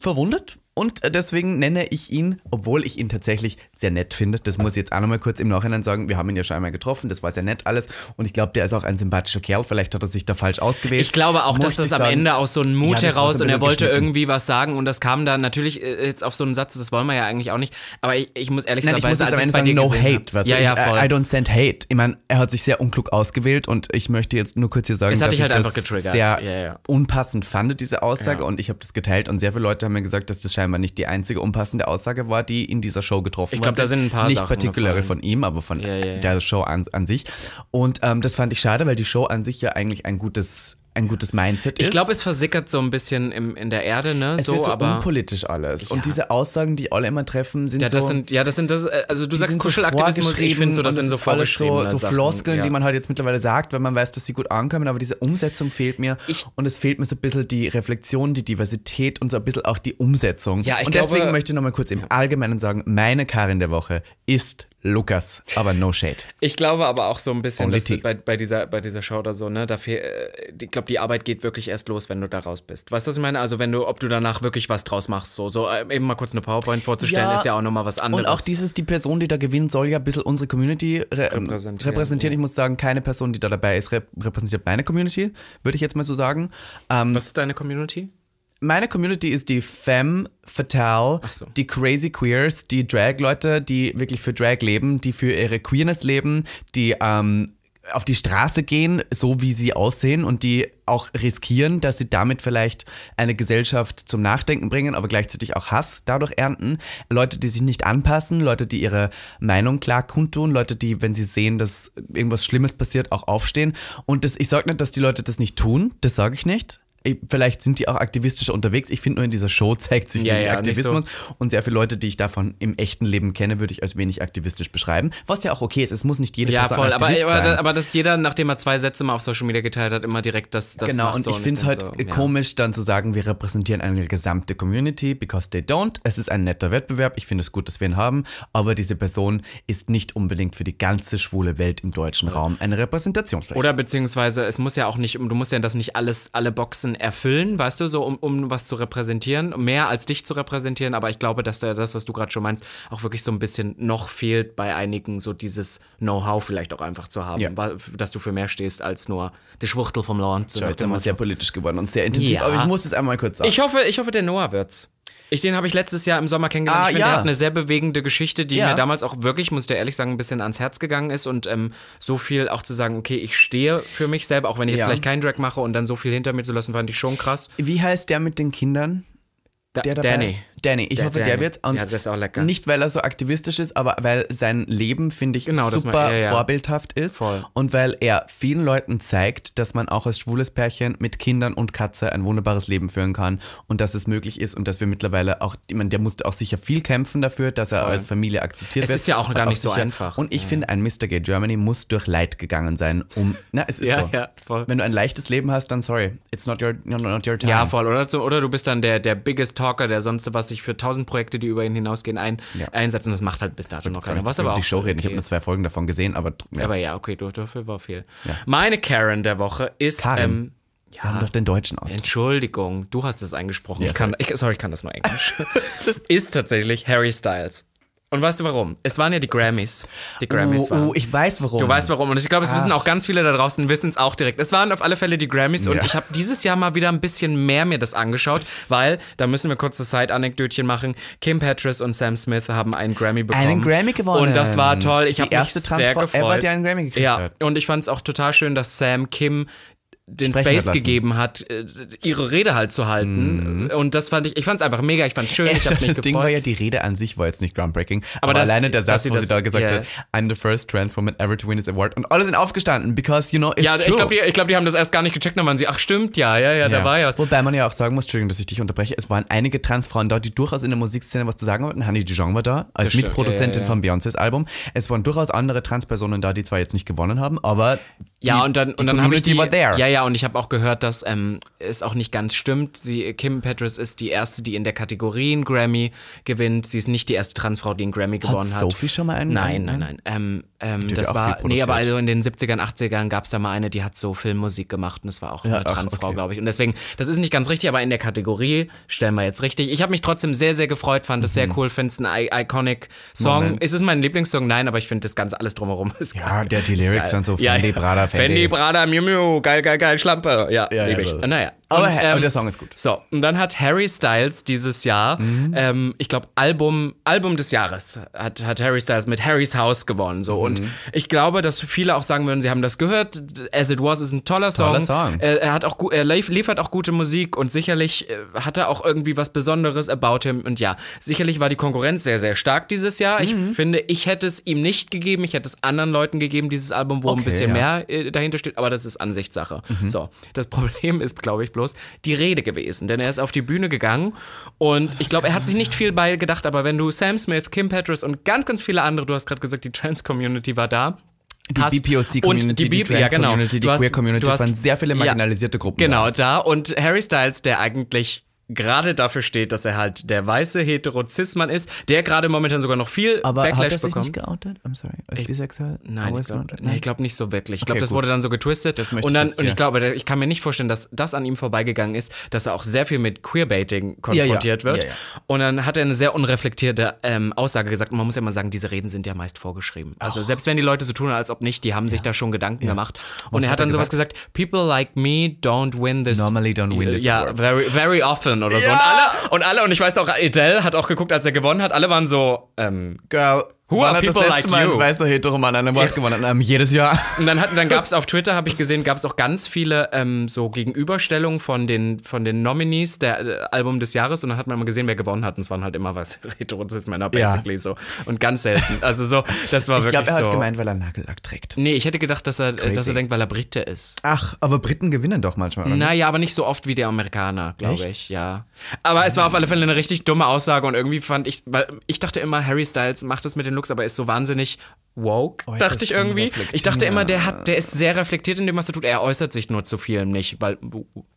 verwundert und deswegen nenne ich ihn, obwohl ich ihn tatsächlich sehr nett finde. Das muss ich jetzt auch nochmal kurz im Nachhinein sagen. Wir haben ihn ja schon einmal getroffen, das war sehr nett alles. Und ich glaube, der ist auch ein sympathischer Kerl. Vielleicht hat er sich da falsch ausgewählt. Ich glaube auch, dass das am sagen. Ende aus so einem Mut Ja, heraus so und er wollte irgendwie was sagen und das kam dann natürlich äh, jetzt auf so einen Satz, das wollen wir ja eigentlich auch nicht. Aber ich, ich muss ehrlich Nein, ich muss sagen, jetzt am als Ende ich sagen, no hate. Was ja, ja, I, voll. I don't send hate. Ich meine, er hat sich sehr unklug ausgewählt und ich möchte jetzt nur kurz hier sagen, Es hat dass dich halt ich einfach das getriggert. sehr Ja, ja. unpassend fand, diese Aussage und ich habe das geteilt und sehr viele Leute haben mir gesagt, dass das scheinbar nicht die einzige unpassende Aussage war, die in dieser Show getroffen Ich glaub, worden da sind ein paar Nicht Sachen partikulare gefallen. von ihm, aber von ja, ja. der Show an, an sich. Und ähm, das fand ich schade, weil die Show an sich ja eigentlich ein gutes, ein gutes Mindset ist. Ich glaube, es versickert so ein bisschen im, in der Erde, ne? es so, wird so aber. unpolitisch alles. Ja. Und diese Aussagen, die alle immer treffen, sind Ja, das so... sind, ja, das sind das, äh, also du sagst sind so Kuschelaktivismus, ich finde so, das sind so vorgeschriebene so, so Sachen. Floskeln, ja. die man halt jetzt mittlerweile sagt, wenn man weiß, dass sie gut ankommen, aber diese Umsetzung fehlt mir Ich- und es fehlt mir so ein bisschen die Reflexion, die Diversität und so ein bisschen auch die Umsetzung. Ja, ich und deswegen glaube- möchte ich nochmal kurz im Allgemeinen sagen, meine Karin der Woche ist Lukas, aber no shade. Ich glaube aber auch so ein bisschen, dass bei, bei, dieser, bei dieser Show oder so, ne, da fehl, äh, ich glaube, die Arbeit geht wirklich erst los, wenn du da raus bist. Weißt du, was ich meine? Also wenn du, ob du danach wirklich was draus machst, so, so äh, eben mal kurz eine PowerPoint vorzustellen, Ja, ist ja auch nochmal was anderes. Und auch dieses, die Person, die da gewinnt, soll ja ein bisschen unsere Community re ähm, Repräsentieren, repräsentieren. Ich muss sagen, keine Person, die da dabei ist, rep repräsentiert meine Community, würde ich jetzt mal so sagen. Ähm, was ist deine Community? Meine Community ist die Femme Fatale, so. die Crazy Queers, die Drag-Leute, die wirklich für Drag leben, die für ihre Queerness leben, die ähm, auf die Straße gehen, so wie sie aussehen und die auch riskieren, dass sie damit vielleicht eine Gesellschaft zum Nachdenken bringen, aber gleichzeitig auch Hass dadurch ernten. Leute, die sich nicht anpassen, Leute, die ihre Meinung klar kundtun, Leute, die, wenn sie sehen, dass irgendwas Schlimmes passiert, auch aufstehen. Und das, ich sage nicht, dass die Leute das nicht tun, das sage ich nicht. Ich- Vielleicht sind die auch aktivistischer unterwegs. Ich finde nur in dieser Show zeigt sich Ja, wenig ja, Aktivismus. Und sehr viele Leute, die ich davon im echten Leben kenne, würde ich als wenig aktivistisch beschreiben. Was ja auch okay ist. Es muss nicht jede Ja, Person voll, aber, Aktivist aber, dass jeder, nachdem er zwei Sätze mal auf Social Media geteilt hat, immer direkt das, das genau, und so. ich finde es halt so, komisch, dann zu sagen, wir repräsentieren eine gesamte Community, because they don't. Es ist ein netter Wettbewerb, ich finde es gut, dass wir ihn haben, aber diese Person ist nicht unbedingt für die ganze schwule Welt im deutschen Raum eine Repräsentationsfläche. Oder beziehungsweise es muss ja auch nicht, du musst ja das nicht alles, alle Boxen erfüllen, weißt du, so um, um was zu repräsentieren, mehr als dich zu repräsentieren, aber ich glaube, dass da das, was du gerade schon meinst, auch wirklich so ein bisschen noch fehlt bei einigen, so dieses Know-how vielleicht auch einfach zu haben, Ja. dass du für mehr stehst als nur die Schwuchtel vom Land. So Ja, nach jetzt sind wir sehr politisch geworden und sehr intensiv, Ja. aber ich muss es einmal kurz sagen. Ich hoffe, ich hoffe, der Noah wird's. Ich, den habe ich letztes Jahr im Sommer kennengelernt. Ah, ich finde, ja. der hat eine sehr bewegende Geschichte, die Ja. mir damals auch wirklich, muss ich dir ehrlich sagen, ein bisschen ans Herz gegangen ist. Und ähm, so viel auch zu sagen, okay, ich stehe für mich selber, auch wenn ich jetzt Ja. vielleicht keinen Drag mache und dann so viel hinter mir zu lassen, fand ich schon krass. Wie heißt der mit den Kindern? Da, Der dabei Danny. Ist? Danny. Ich Der hoffe, der Danny. wird's. Und Ja, das ist auch lecker. Nicht, weil er so aktivistisch ist, aber weil sein Leben, finde ich, Genau, super mein- ja, ja. vorbildhaft ist. Voll. Und weil er vielen Leuten zeigt, dass man auch als schwules Pärchen mit Kindern und Katze ein wunderbares Leben führen kann und dass es möglich ist und dass wir mittlerweile auch, ich meine, der musste auch sicher viel kämpfen dafür, dass er Voll. als Familie akzeptiert Es wird. ist ja auch gar nicht so sicher- einfach. Und ich finde, ein Mr. Gay Germany muss durch Leid gegangen sein, um, na, es ist Ja, so. ja, voll. Wenn du ein leichtes Leben hast, dann sorry, it's not your, not your time. Ja, voll. Oder, so, oder du bist dann der, der Biggest Talker, der sonst was sich für tausend Projekte, die über ihn hinausgehen, ein, Ja. einsetzt. Und das macht halt bis dato noch keiner. ich Was aber auch die Show reden. Ich okay habe nur zwei Folgen davon gesehen, aber ja. Aber ja, okay, dafür war viel. Meine Karen der Woche ist. Ähm, wir haben doch den deutschen Ausdruck. Entschuldigung, du hast es eingesprochen. Ja, ich kann, ich, sorry, ich kann das nur Englisch. ist tatsächlich Harry Styles. Und weißt du warum? Es waren ja die Grammys. Die Grammys Oh, waren. oh, ich weiß warum. Du weißt warum. Und ich glaube, es wissen Ach. auch ganz viele da draußen, wissen es auch direkt. Es waren auf alle Fälle die Grammys und Ja. ich habe dieses Jahr mal wieder ein bisschen mehr mir das angeschaut, weil, da müssen wir kurz das Side-Anekdötchen machen. Kim Petras und Sam Smith haben einen Grammy bekommen. Einen Grammy gewonnen. Und das war toll. Ich habe mich erste sehr gefreut. ever, die einen Grammy gekriegt ja, hat. und ich fand es auch total schön, dass Sam Kim den Sprechen Space lassen. gegeben hat, äh, ihre Rede halt zu halten. Und das fand ich, ich fand es einfach mega, ich fand es schön, ich habe das mich Ding gefreut. war ja, die Rede an sich war jetzt nicht groundbreaking, aber, das- alleine der Satz, sie wo sie das- da gesagt ja. hat, I'm the first trans woman ever to win this award und alle sind aufgestanden, because, you know, it's ja, true. ich glaube, die, ich glaub, die haben das erst gar nicht gecheckt, dann waren sie, ach stimmt, ja, ja, ja, da war ja was. Wobei man ja auch sagen muss, Entschuldigung, dass ich dich unterbreche, es waren einige Transfrauen da, die durchaus in der Musikszene was zu sagen hatten. Honey Dijon war da, als Das Mitproduzentin ja, ja, ja. von Beyoncés Album. Es waren durchaus andere Transpersonen da, die zwar jetzt nicht gewonnen haben, aber Ja, die- und dann, und dann habe ich die. Ja, ja, und ich habe auch gehört, dass ähm, es auch nicht ganz stimmt. Sie, Kim Petras ist die erste, die in der Kategorie einen Grammy gewinnt. Sie ist nicht die erste Transfrau, die einen Grammy gewonnen hat. Sophie schon mal einen? Nein, nein, nein. Ähm, ähm, das war, nee, aber also in den 70ern, 80ern gab es da mal eine, die hat so Filmmusik gemacht und das war auch Ja, eine ach, Transfrau, okay. glaube ich. Und deswegen, das ist nicht ganz richtig, aber in der Kategorie stellen wir jetzt richtig. Ich habe mich trotzdem sehr, sehr gefreut, fand es sehr cool, finde es ein iconic Song. Mhm. Moment. Ist es mein Lieblingssong? Nein, aber ich finde das Ganze alles drumherum ist Ja, geil. der, die Lyrics sind so Fendi, ja. Prada, Fendi. Fendi, Prada, Miu Miu, geil, geil, geil, Schlampe. Ja, Ja, ja, ich. Naja. Aber, Und, aber ähm, der Song ist gut. so, und dann hat Harry Styles dieses Jahr, Mhm. ähm, ich glaube, Album, Album des Jahres hat, hat Harry Styles mit Harry's House gewonnen. So. Mhm. Und ich glaube, dass viele auch sagen würden, sie haben das gehört. As It Was ist ein toller Song. Toller Song. Er, er, hat auch, er lief- liefert auch gute Musik und sicherlich äh, hat er auch irgendwie was Besonderes about him. Und ja, sicherlich war die Konkurrenz sehr, sehr stark dieses Jahr. Ich Mhm. finde, ich hätte es ihm nicht gegeben. Ich hätte es anderen Leuten gegeben, dieses Album, wo ein Okay, bisschen ja. Mhm. mehr äh, dahinter steht. Aber das ist Ansichtssache. So, das Problem ist, glaube ich, bloß die Rede gewesen. Denn er ist auf die Bühne gegangen und ich glaube, er hat sich nicht viel bei gedacht. Aber wenn du Sam Smith, Kim Petras und ganz, ganz viele andere, du hast gerade gesagt, die Trans-Community war da. Die hast- BPOC-Community, und die, die B- ja, genau. Trans-Community, die hast- Queer-Community, du es waren sehr viele ja, marginalisierte Gruppen. Genau, da. da. Und Harry Styles, der eigentlich gerade dafür steht, dass er halt der weiße hetero-cis-Mann ist, der gerade momentan sogar noch viel Aber hat Backlash er sich bekommt. nicht geoutet? I'm sorry. Als bisexuell? Nein, ich glaube nee, ich glaub nicht so wirklich. Ich glaube, Okay, das gut. wurde dann so getwistet. Das möchte und ich dann, jetzt und ich glaube, ich kann mir nicht vorstellen, dass das an ihm vorbeigegangen ist, dass er auch sehr viel mit Queerbaiting konfrontiert Ja, ja. wird. Ja. Und dann hat er eine sehr unreflektierte ähm, Aussage gesagt. Und man muss ja mal sagen, diese Reden sind ja meist vorgeschrieben. Also selbst wenn die Leute so tun, als ob nicht, die haben sich da schon Gedanken gemacht. Und er hat hat dann er sowas gesagt, people like me don't win this. Normally don't win this Ja, very, very often oder so. Und Ja. alle, und alle, und ich weiß auch, Adele hat auch geguckt, als er gewonnen hat, alle waren so, ähm, Girl, Who are das people letzte like Mal you? ein weißer Hetero-Mann an einem Wort gewonnen? Ähm, jedes Jahr. Und dann, hat- dann gab es auf Twitter, habe ich gesehen, gab es auch ganz viele ähm, so Gegenüberstellungen von den, von den Nominees der äh, Album des Jahres und dann hat man immer gesehen, wer gewonnen hat. Und es waren halt immer was Hetero-Cis-Männer, Ja. basically so. Und ganz selten. Also so, das war Ich wirklich glaube, er hat so. gemeint, weil er Nagellack trägt. nee, ich hätte gedacht, dass er, äh, dass Crazy. er denkt, weil er Brite ist. Ach, aber Briten gewinnen doch manchmal, oder? Naja, aber nicht so oft wie der Amerikaner, glaube ich, ja. Aber es war auf alle Fälle eine richtig dumme Aussage und irgendwie fand ich, weil ich dachte immer, Harry Styles macht das mit den Looks, aber er ist so wahnsinnig woke, Äußerst dachte ich irgendwie. Ich dachte immer, der hat, der ist sehr reflektiert in dem, was er tut. Er äußert sich nur zu vielem nicht, weil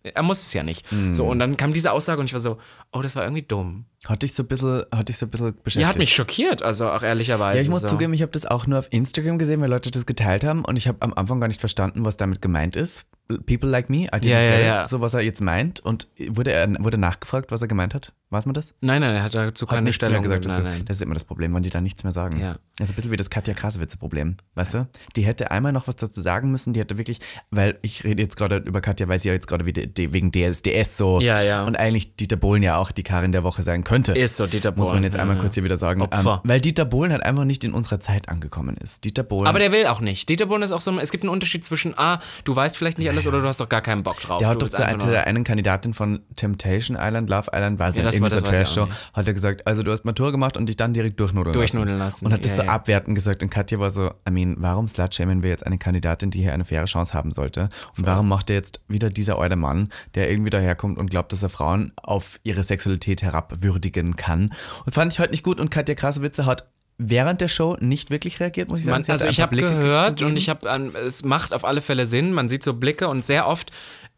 er muss es ja nicht. Hm. So, und dann kam diese Aussage und ich war so, oh, das war irgendwie dumm. Hat dich so ein bisschen, hat dich so ein bisschen beschäftigt. Ja, hat mich schockiert, also auch ehrlicherweise. Ja, ich muss so. zugeben, ich habe das auch nur auf Instagram gesehen, weil Leute das geteilt haben und ich habe am Anfang gar nicht verstanden, was damit gemeint ist. People like me, I Ja, ja, ja. so was er jetzt meint und wurde er wurde nachgefragt, was er gemeint hat. Weiß man das? Nein, nein, er hat dazu Hat keine mehr Stellung gesagt gesagt. dazu. Nein, nein. Das ist immer das Problem, wenn die da nichts mehr sagen. Ja. Das ist ein bisschen wie das Katja Krasowitz-Problem, weißt du? Die hätte einmal noch was dazu sagen müssen, die hätte wirklich, weil ich rede jetzt gerade über Katja, weil sie ja jetzt gerade wegen DSDS so Ja, ja. und eigentlich Dieter Bohlen ja auch die Karin der Woche sein könnte. Ist so, Dieter Bohlen. Muss man jetzt ja, einmal ja. kurz hier wieder sagen. Ähm, weil Dieter Bohlen halt einfach nicht in unserer Zeit angekommen ist. Dieter Bohlen. Aber der will auch nicht. Dieter Bohlen ist auch so, es gibt einen Unterschied zwischen, ah, du weißt vielleicht nicht alles oder du hast doch gar keinen Bock drauf. Der hat doch zu einer, der einen Kandidatin von Temptation Island, Love Island, weiß Ja, nicht, das war- das auch Trash-Show, hat er gesagt, also du hast Matur gemacht und dich dann direkt durchnudeln, Durchnudeln lassen. lassen, Und hat das ja, so ja. abwertend gesagt und Katja war so, I mean, warum slutshamen wir jetzt eine Kandidatin, die hier eine faire Chance haben sollte? Und warum macht er jetzt wieder dieser alte Mann, der irgendwie daherkommt und glaubt, dass er Frauen auf ihre Sexualität herabwürdigen kann? Und fand ich halt nicht gut und Katja Krasowitze hat während der Show nicht wirklich reagiert, muss ich sagen. Man, also ich habe Blicke gehört gegeben. und ich habe, es macht auf alle Fälle Sinn. Man sieht so Blicke und sehr oft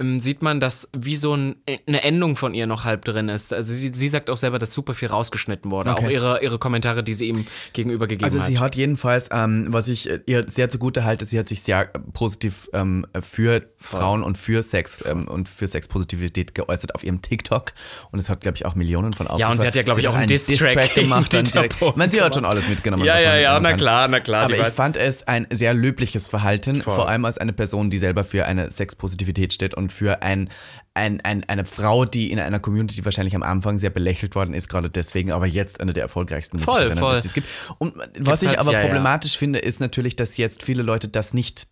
ähm, sieht man, dass wie so ein, eine Endung von ihr noch halb drin ist. Also sie, sie sagt auch selber, dass super viel rausgeschnitten wurde. Okay. Auch ihre, ihre Kommentare, die sie ihm gegenüber gegeben Also hat. sie hat jedenfalls, ähm, was ich äh, ihr sehr zugute halte, sie hat sich sehr äh, positiv ähm, für Frauen und für Sex ähm, und für Sexpositivität geäußert auf ihrem TikTok und es hat, glaube ich, auch Millionen von Ja, und sie hat ja, glaube ich, auch einen Diss-Track gemacht. Meine, sie hat schon alles mitgenommen. Ja, ja, ja, na klar, na klar, Aber ich fand es ein sehr löbliches Verhalten, Voll. vor allem als eine Person, die selber für eine Sexpositivität steht und für ein, ein, ein, eine Frau, die in einer Community wahrscheinlich am Anfang sehr belächelt worden ist, gerade deswegen, aber jetzt eine der erfolgreichsten Voll, voll. die es gibt. Und was ich halt- aber ja, ja. problematisch finde, ist natürlich, dass jetzt viele Leute das nicht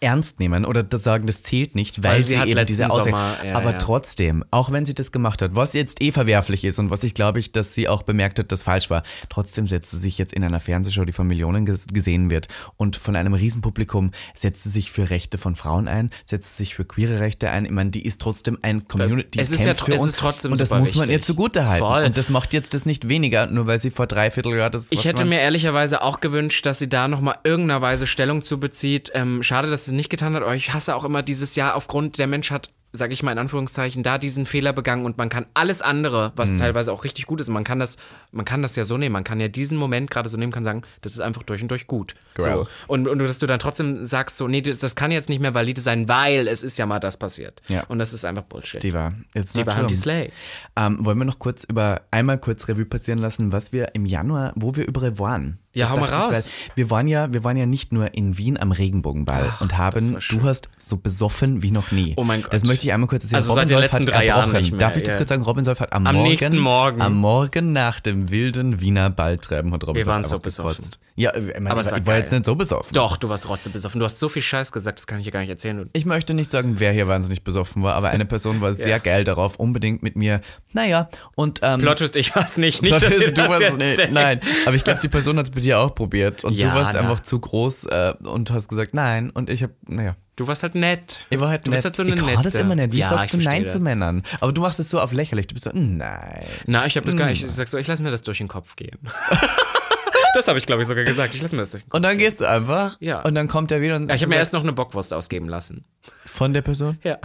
ernst nehmen oder das sagen, das zählt nicht, weil, Weil sie sie, eben diese Aussage. Ja, aber ja. trotzdem, auch wenn sie das gemacht hat, was jetzt eh verwerflich ist und was ich glaube ich, dass sie auch bemerkt hat, dass falsch war, trotzdem setzt sie sich jetzt in einer Fernsehshow, die von Millionen ges gesehen wird und von einem Riesenpublikum setzt sie sich für Rechte von Frauen ein, setzt sie sich für queere Rechte ein. Ich meine, die ist trotzdem ein Community, die es ist ja für es uns ist trotzdem und das muss man ihr wichtig. zugute halten. Voll. Und das macht jetzt das nicht weniger, nur weil sie vor drei Vierteljahr das Ich hätte mir ehrlicherweise auch gewünscht, dass sie da nochmal irgendeiner Weise Stellung zu bezieht. Ähm, schade, dass es nicht getan hat, aber ich hasse auch immer dieses Jahr aufgrund, der Mensch hat sage ich mal in Anführungszeichen, da diesen Fehler begangen und man kann alles andere, was Mhm. teilweise auch richtig gut ist, man kann das, man kann das ja so nehmen, man kann ja diesen Moment gerade so nehmen, kann sagen, das ist einfach durch und durch gut. So. Und, und dass du dann trotzdem sagst, so, nee, das, das kann jetzt nicht mehr valide sein, weil es ist ja mal das passiert. Ja. Und das ist einfach Bullshit. Diva, it's Die war true. Hunty Slay. Ähm, wollen wir noch kurz über, einmal kurz Revue passieren lassen, was wir im Januar, wo wir überall waren. Ja, hau mal ich, raus. weil Wir waren ja, wir waren ja nicht nur in Wien am Regenbogenball und das haben, du hast so besoffen wie noch nie. Oh mein Gott. Das möchte ich einmal kurz erzählen. Also seit den letzten drei Jahren nicht mehr, Darf ich das ja. kurz sagen? Robin Solf hat am, Am Morgen, nächsten Morgen. am Morgen nach dem wilden Wiener Balltreiben hat Robin Wir waren so besoffen. gekotzt. Ja, ich, meine, Aber ich, es war war jetzt nicht so besoffen. Doch, du warst rotze besoffen. Du hast so viel Scheiß gesagt, das kann ich dir gar nicht erzählen. Ich möchte nicht sagen, wer hier wahnsinnig besoffen war, aber eine Person war sehr geil darauf, unbedingt mit mir, naja, und ähm, Plot Twist, ich war's nicht. Nicht, Plot dass ihr du das warst jetzt nicht, denkt. nein, aber ich glaube, die Person hat es bei dir auch probiert und Ja, du warst na. einfach zu groß äh, und hast gesagt nein und ich habe, naja. Du warst halt nett. Ich war halt du nett. bist halt so eine ich nette. das immer nicht. Wie ja, sagst du Nein das. zu Männern? Aber du machst es so auf lächerlich. Du bist so, nein. Na, ich habe das gar Hm. nicht. Ich sag so, ich lasse mir das durch den Kopf gehen. das habe ich, glaube ich, sogar gesagt. Ich lasse mir das durch. Und dann gehst du einfach Ja. und dann kommt er wieder und Ja, ich habe mir erst noch eine Bockwurst ausgeben lassen. von der Person? Ja.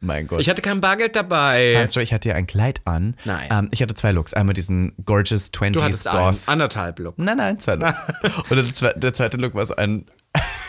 Mein Gott. Ich hatte kein Bargeld dabei. Fun Story, ich hatte ja ein Kleid an. Nein. Ähm, ich hatte zwei Looks. Einmal diesen gorgeous 20s Du hattest einen, Goth. anderthalb Look. Nein, nein, zwei Looks. Und der zweite Look war so ein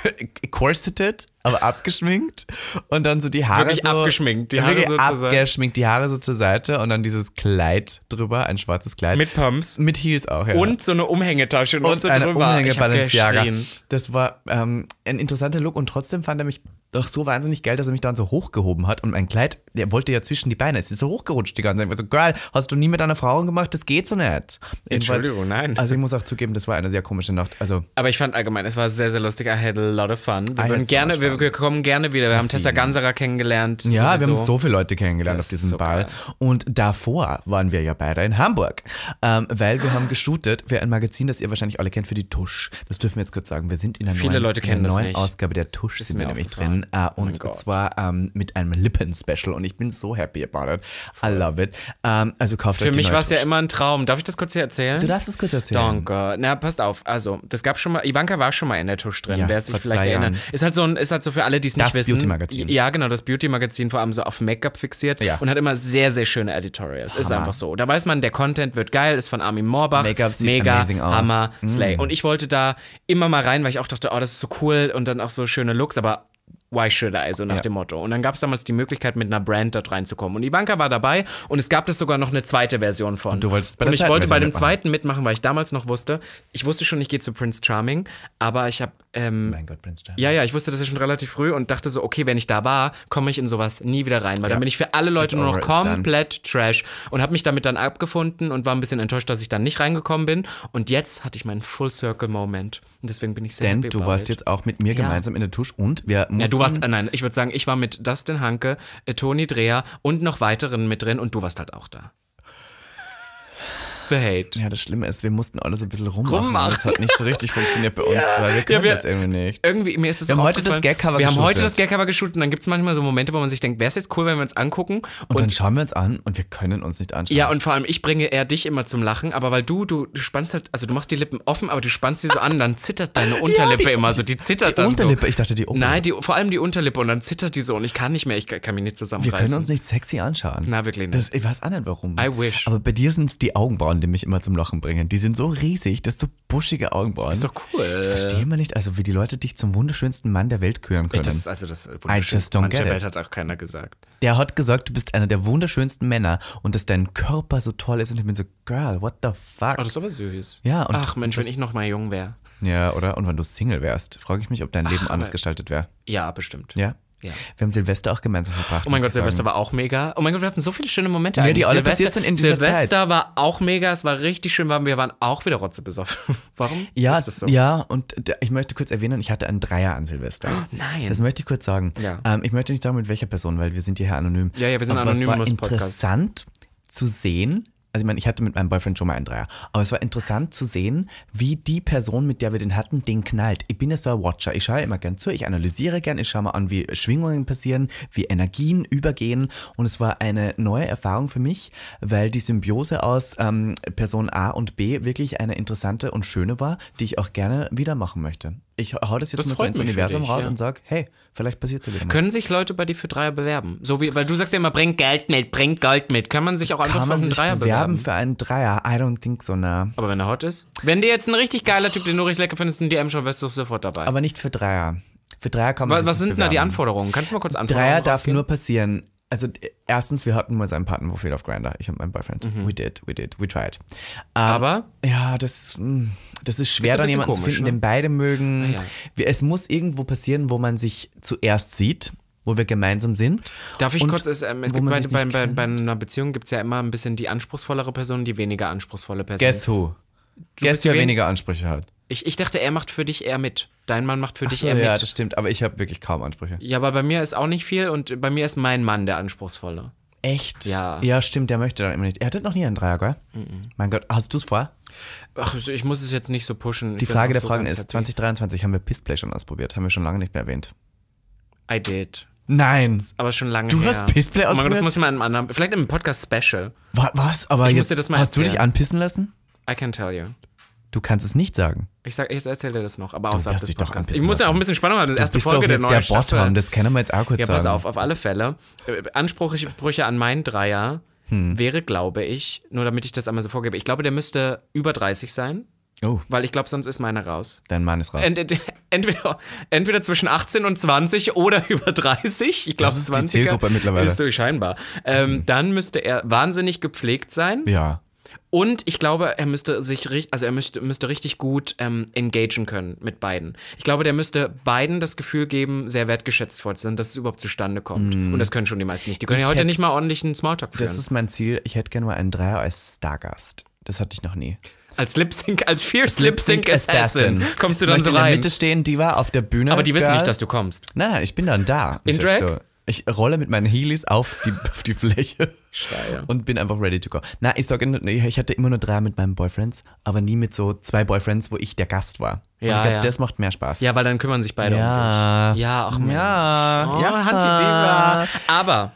corseted, aber abgeschminkt und dann so die Haare Wirklich so abgeschminkt, die Haare so zur Seite. abgeschminkt, die Haare so zur Seite und dann dieses Kleid drüber, ein schwarzes Kleid Mit Pumps. mit Heels auch, ja. Und so eine Umhängetasche noch und so eine drüber. Umhänge Balenciaga. Das war ähm, ein interessanter Look und trotzdem fand er mich doch so wahnsinnig geil, dass er mich dann so hochgehoben hat und mein Kleid, der wollte ja zwischen die Beine, es ist so hochgerutscht die ganze Zeit. Ich war so, geil, hast du nie mit einer Frau gemacht? Das geht so nicht. Entschuldigung, nein. Also ich muss auch zugeben, das war eine sehr komische Nacht. Also Aber ich fand allgemein, es war sehr, sehr lustig. I had a lot of fun. Wir, würden so gerne, wir, wir kommen gerne wieder. Wir haben Tessa Ganserer kennengelernt. Ja, wir sowieso. haben so viele Leute kennengelernt Das auf diesem so Ball. geil. Und davor waren wir ja beide in Hamburg, ähm, weil wir haben geshootet für ein Magazin, das ihr wahrscheinlich alle kennt, für die Tusch. Das dürfen wir jetzt kurz sagen. Wir sind in einer Viele neuen, Leute kennen das neuen nicht. Ausgabe der Tusch Ist sind wir nämlich aufgefallen. Drin. Äh, Oh und Gott. zwar ähm, mit einem Lippen-Special und ich bin so happy about it. I love it. Ähm, also kauft Für mich war es ja immer ein Traum. Darf ich das kurz hier erzählen? Du darfst es kurz erzählen. Danke. Na, passt auf. Also, das gab schon mal, Ivanka war schon mal in der Tusch drin, Ja, wer sich vielleicht erinnert. Ist halt so ein, ist halt so für alle, die es Das nicht wissen. Beauty-Magazin. Ja, genau, das Beauty-Magazin vor allem so auf Make-up fixiert Ja. und hat immer sehr, sehr schöne Editorials. Ist Hammer. einfach so. Da weiß man, der Content wird geil, ist von Armin Morbach. Make-up sieht Mega, amazing aus. Mm. Hammer, Slay. Und ich wollte da immer mal rein, weil ich auch dachte, oh, das ist so cool und dann auch so schöne Looks, aber why should I, so nach Ja. dem Motto. Und dann gab es damals die Möglichkeit, mit einer Brand dort reinzukommen. Und Ivanka war dabei und es gab das sogar noch eine zweite Version von. Und du wolltest bei und der ich zweiten wollte bei dem mitmachen. zweiten mitmachen, weil ich damals noch wusste, ich wusste schon, ich gehe zu Prince Charming, aber ich habe, ähm, Mein Gott, Prince Charming. ja, ja, ich wusste das ja schon relativ früh und dachte so, okay, wenn ich da war, komme ich in sowas nie wieder rein, weil dann bin ich für alle Leute It's nur noch komplett Trash und habe mich damit dann abgefunden und war ein bisschen enttäuscht, dass ich dann nicht reingekommen bin. Und jetzt hatte ich meinen Full Circle Moment und deswegen bin ich sehr Denn du warst jetzt auch mit mir Ja. gemeinsam in der Tusch und wir mussten... Ja, du warst, äh, nein, ich würde sagen, ich war mit Dustin Hanke, äh, Toni Dreher und noch weiteren mit drin und du warst halt auch da. The Hate. Ja, das Schlimme ist, wir mussten alles ein bisschen rummachen. Rummachen. Das hat nicht so richtig funktioniert bei uns zwei. Wir können wir- das irgendwie nicht. Irgendwie, mir ist das Wir haben heute das. Gagcover Wir haben heute das Gagcover geshootet und dann gibt es manchmal so Momente, wo man sich denkt, wäre es jetzt cool, wenn wir uns angucken. Und, dann schauen wir uns an und wir können uns nicht anschauen. Ja, und vor allem, ich bringe eher dich immer zum Lachen, aber weil du, du, du spannst halt, also du machst die Lippen offen, aber du spannst sie so an, dann zittert deine Unterlippe die- immer so, die zittert die dann Unterlippe, ich dachte die so. Oberlippe. Nein, die, vor allem die Unterlippe und dann zittert die so und ich kann nicht mehr, ich kann mich nicht wir zusammenreißen. können uns nicht sexy anschauen. Na, wirklich nicht. Das, ich weiß auch nicht warum. I wish. Aber bei dir sind es die Augenbrauen, die mich immer zum Lachen bringen. Die sind so riesig, das sind so buschige Augenbrauen. ist doch cool. Ich verstehe immer nicht, also wie die Leute dich zum wunderschönsten Mann der Welt küren können. Das ist also das just don't manche get it. Welt hat auch keiner gesagt. der hat gesagt, du bist einer der wunderschönsten Männer und dass dein Körper so toll ist und ich bin so, girl, what the fuck? Oh, das ist aber süß. Ja, Ach Mensch, das- wenn ich noch mal jung wäre. Ja, oder? Und wenn du Single wärst, frage ich mich, ob dein Leben aber- anders gestaltet wäre. Ja, bestimmt. Ja? Ja. Wir haben Silvester auch gemeinsam verbracht. Oh mein Gott. Silvester war auch mega. Oh mein Gott, wir hatten so viele schöne Momente. Ja, die alle Silvester, passiert sind in dieser Silvester war auch mega, es war richtig schön, weil wir waren auch wieder rotzebesoffen. Warum Ja, ist das so? ja, und ich möchte kurz erwähnen, ich hatte einen Dreier an Silvester. nein. Das möchte ich kurz sagen. Ja. Ähm, ich möchte nicht sagen, mit welcher Person, weil wir sind hierher anonym. Ja, ja, wir sind Aber es war interessant zu sehen, also ich meine, ich hatte mit meinem Boyfriend schon mal einen Dreier, aber es war interessant zu sehen, wie die Person, mit der wir den hatten, den knallt. Ich bin ja so ein Watcher, ich schaue immer gern zu, ich analysiere gern, ich schaue mal an, wie Schwingungen passieren, wie Energien übergehen und es war eine neue Erfahrung für mich, weil die Symbiose aus ähm, Person A und B wirklich eine interessante und schöne war, die ich auch gerne wieder machen möchte. Ich hau das jetzt Das mal so ins Universum dich, raus ja. und sag, hey, Vielleicht passiert es ja wieder mal. Können sich Leute bei dir für Dreier bewerben? So wie, weil du sagst ja immer, bring Geld mit, bring Geld mit. Kann man sich auch einfach für einen Dreier bewerben bewerben? für einen Dreier? I don't think so, na. Aber wenn er hot ist? Wenn dir jetzt ein richtig geiler Typ, den du richtig lecker findest, ein DM schon wärst du sofort dabei. Aber nicht für Dreier. Für Dreier kann man was was sind da die bewerben. Anforderungen? Kannst du mal kurz Anforderungen Dreier darf nur passieren. Also erstens, wir hatten mal so ein Partnerprofil auf Grinder. Ich und mein Boyfriend. We did, we did, we tried. Ähm, Mhm. Aber ja, das, mh, das ist schwer, ein dann jemanden zu komisch, finden, ne? den beide mögen. Ah, ja. Es muss irgendwo passieren, wo man sich zuerst sieht, wo wir gemeinsam sind. darf ich kurz, es, ähm, es gibt bei, bei, bei, bei einer Beziehung gibt es ja immer ein bisschen die anspruchsvollere Person, die weniger anspruchsvolle Person. Guess who? Guess, bist die wer wen- weniger Ansprüche hat. Ich, ich dachte, er macht für dich eher mit. Dein Mann macht für dich So, eher ja, mit. das stimmt, aber ich habe wirklich kaum Ansprüche. Ja, aber bei mir ist auch nicht viel und bei mir ist mein Mann der Anspruchsvolle. Echt? Ja. Ja, stimmt, der möchte dann immer nicht. Er hatte noch nie einen Dreier, gell? Mein Gott, hast du es vor? Ach, ich muss es jetzt nicht so pushen. Die Frage der Fragen ist, 2023 haben wir Pissplay schon ausprobiert, haben wir schon lange nicht mehr erwähnt. I did. Nein. Aber schon lange Du her. hast Pissplay Oh mein Gott, das ausprobiert? muss ich mal in einem anderen, vielleicht im Podcast-Special. Wa- Was? Aber Ich muss jetzt dir das mal hast du dich erzählen. anpissen lassen? I can tell you. Du kannst es nicht sagen. Ich, sag, ich erzähle dir das noch, aber wirst des dich doch anpissen Ich muss ja auch ein bisschen Spannung haben. Das ist erste Folge der neuen der Staffel. Bottom, das können wir jetzt auch kurz Ja, sagen. pass auf, auf alle Fälle. Äh, Ansprüche an meinen Dreier Hm. wäre, glaube ich, nur damit ich das einmal so vorgebe, ich glaube, der müsste über 30 sein, Oh, weil ich glaube, sonst ist meiner raus. dein Mann ist raus. Ent, ent, entweder, entweder zwischen 18 und 20 oder über 30. Ich glaube, Das ist die 20 Zielgruppe mittlerweile. Ist so scheinbar. Ähm, dann müsste er wahnsinnig gepflegt sein. ja. Und ich glaube, er müsste sich richtig, also er müsste, müsste richtig gut ähm, engagen können mit beiden. Ich glaube, der müsste beiden das Gefühl geben, sehr wertgeschätzt voll zu sein, dass es überhaupt zustande kommt. Und das können schon die meisten nicht. Die können Mm. Ich ja heute hätte- nicht mal ordentlichen Smalltalk führen. Das ist mein Ziel. Ich hätte gerne mal einen Dreier als Stargast. Das hatte ich noch nie. als Lip Sync, als Fierce Lip Sync Assassin, kommst du dann ich so in der rein. Mitte stehen, die war auf der Bühne. Aber die wissen nicht, dass du kommst. Nein, nein, ich bin dann da. In Ich Drag? So, ich rolle mit meinen Heelys auf die, auf die Fläche Steil. und bin einfach ready to go. Na, ich sage, ich hatte immer nur drei mit meinen Boyfriends, aber nie mit so zwei Boyfriends, wo ich der Gast war. Ja, glaub, ja. das macht mehr Spaß. Ja, weil dann kümmern sich beide Ja. um dich. Ja, ach Mensch. Ja, Oh, ja. Hantidiva. Aber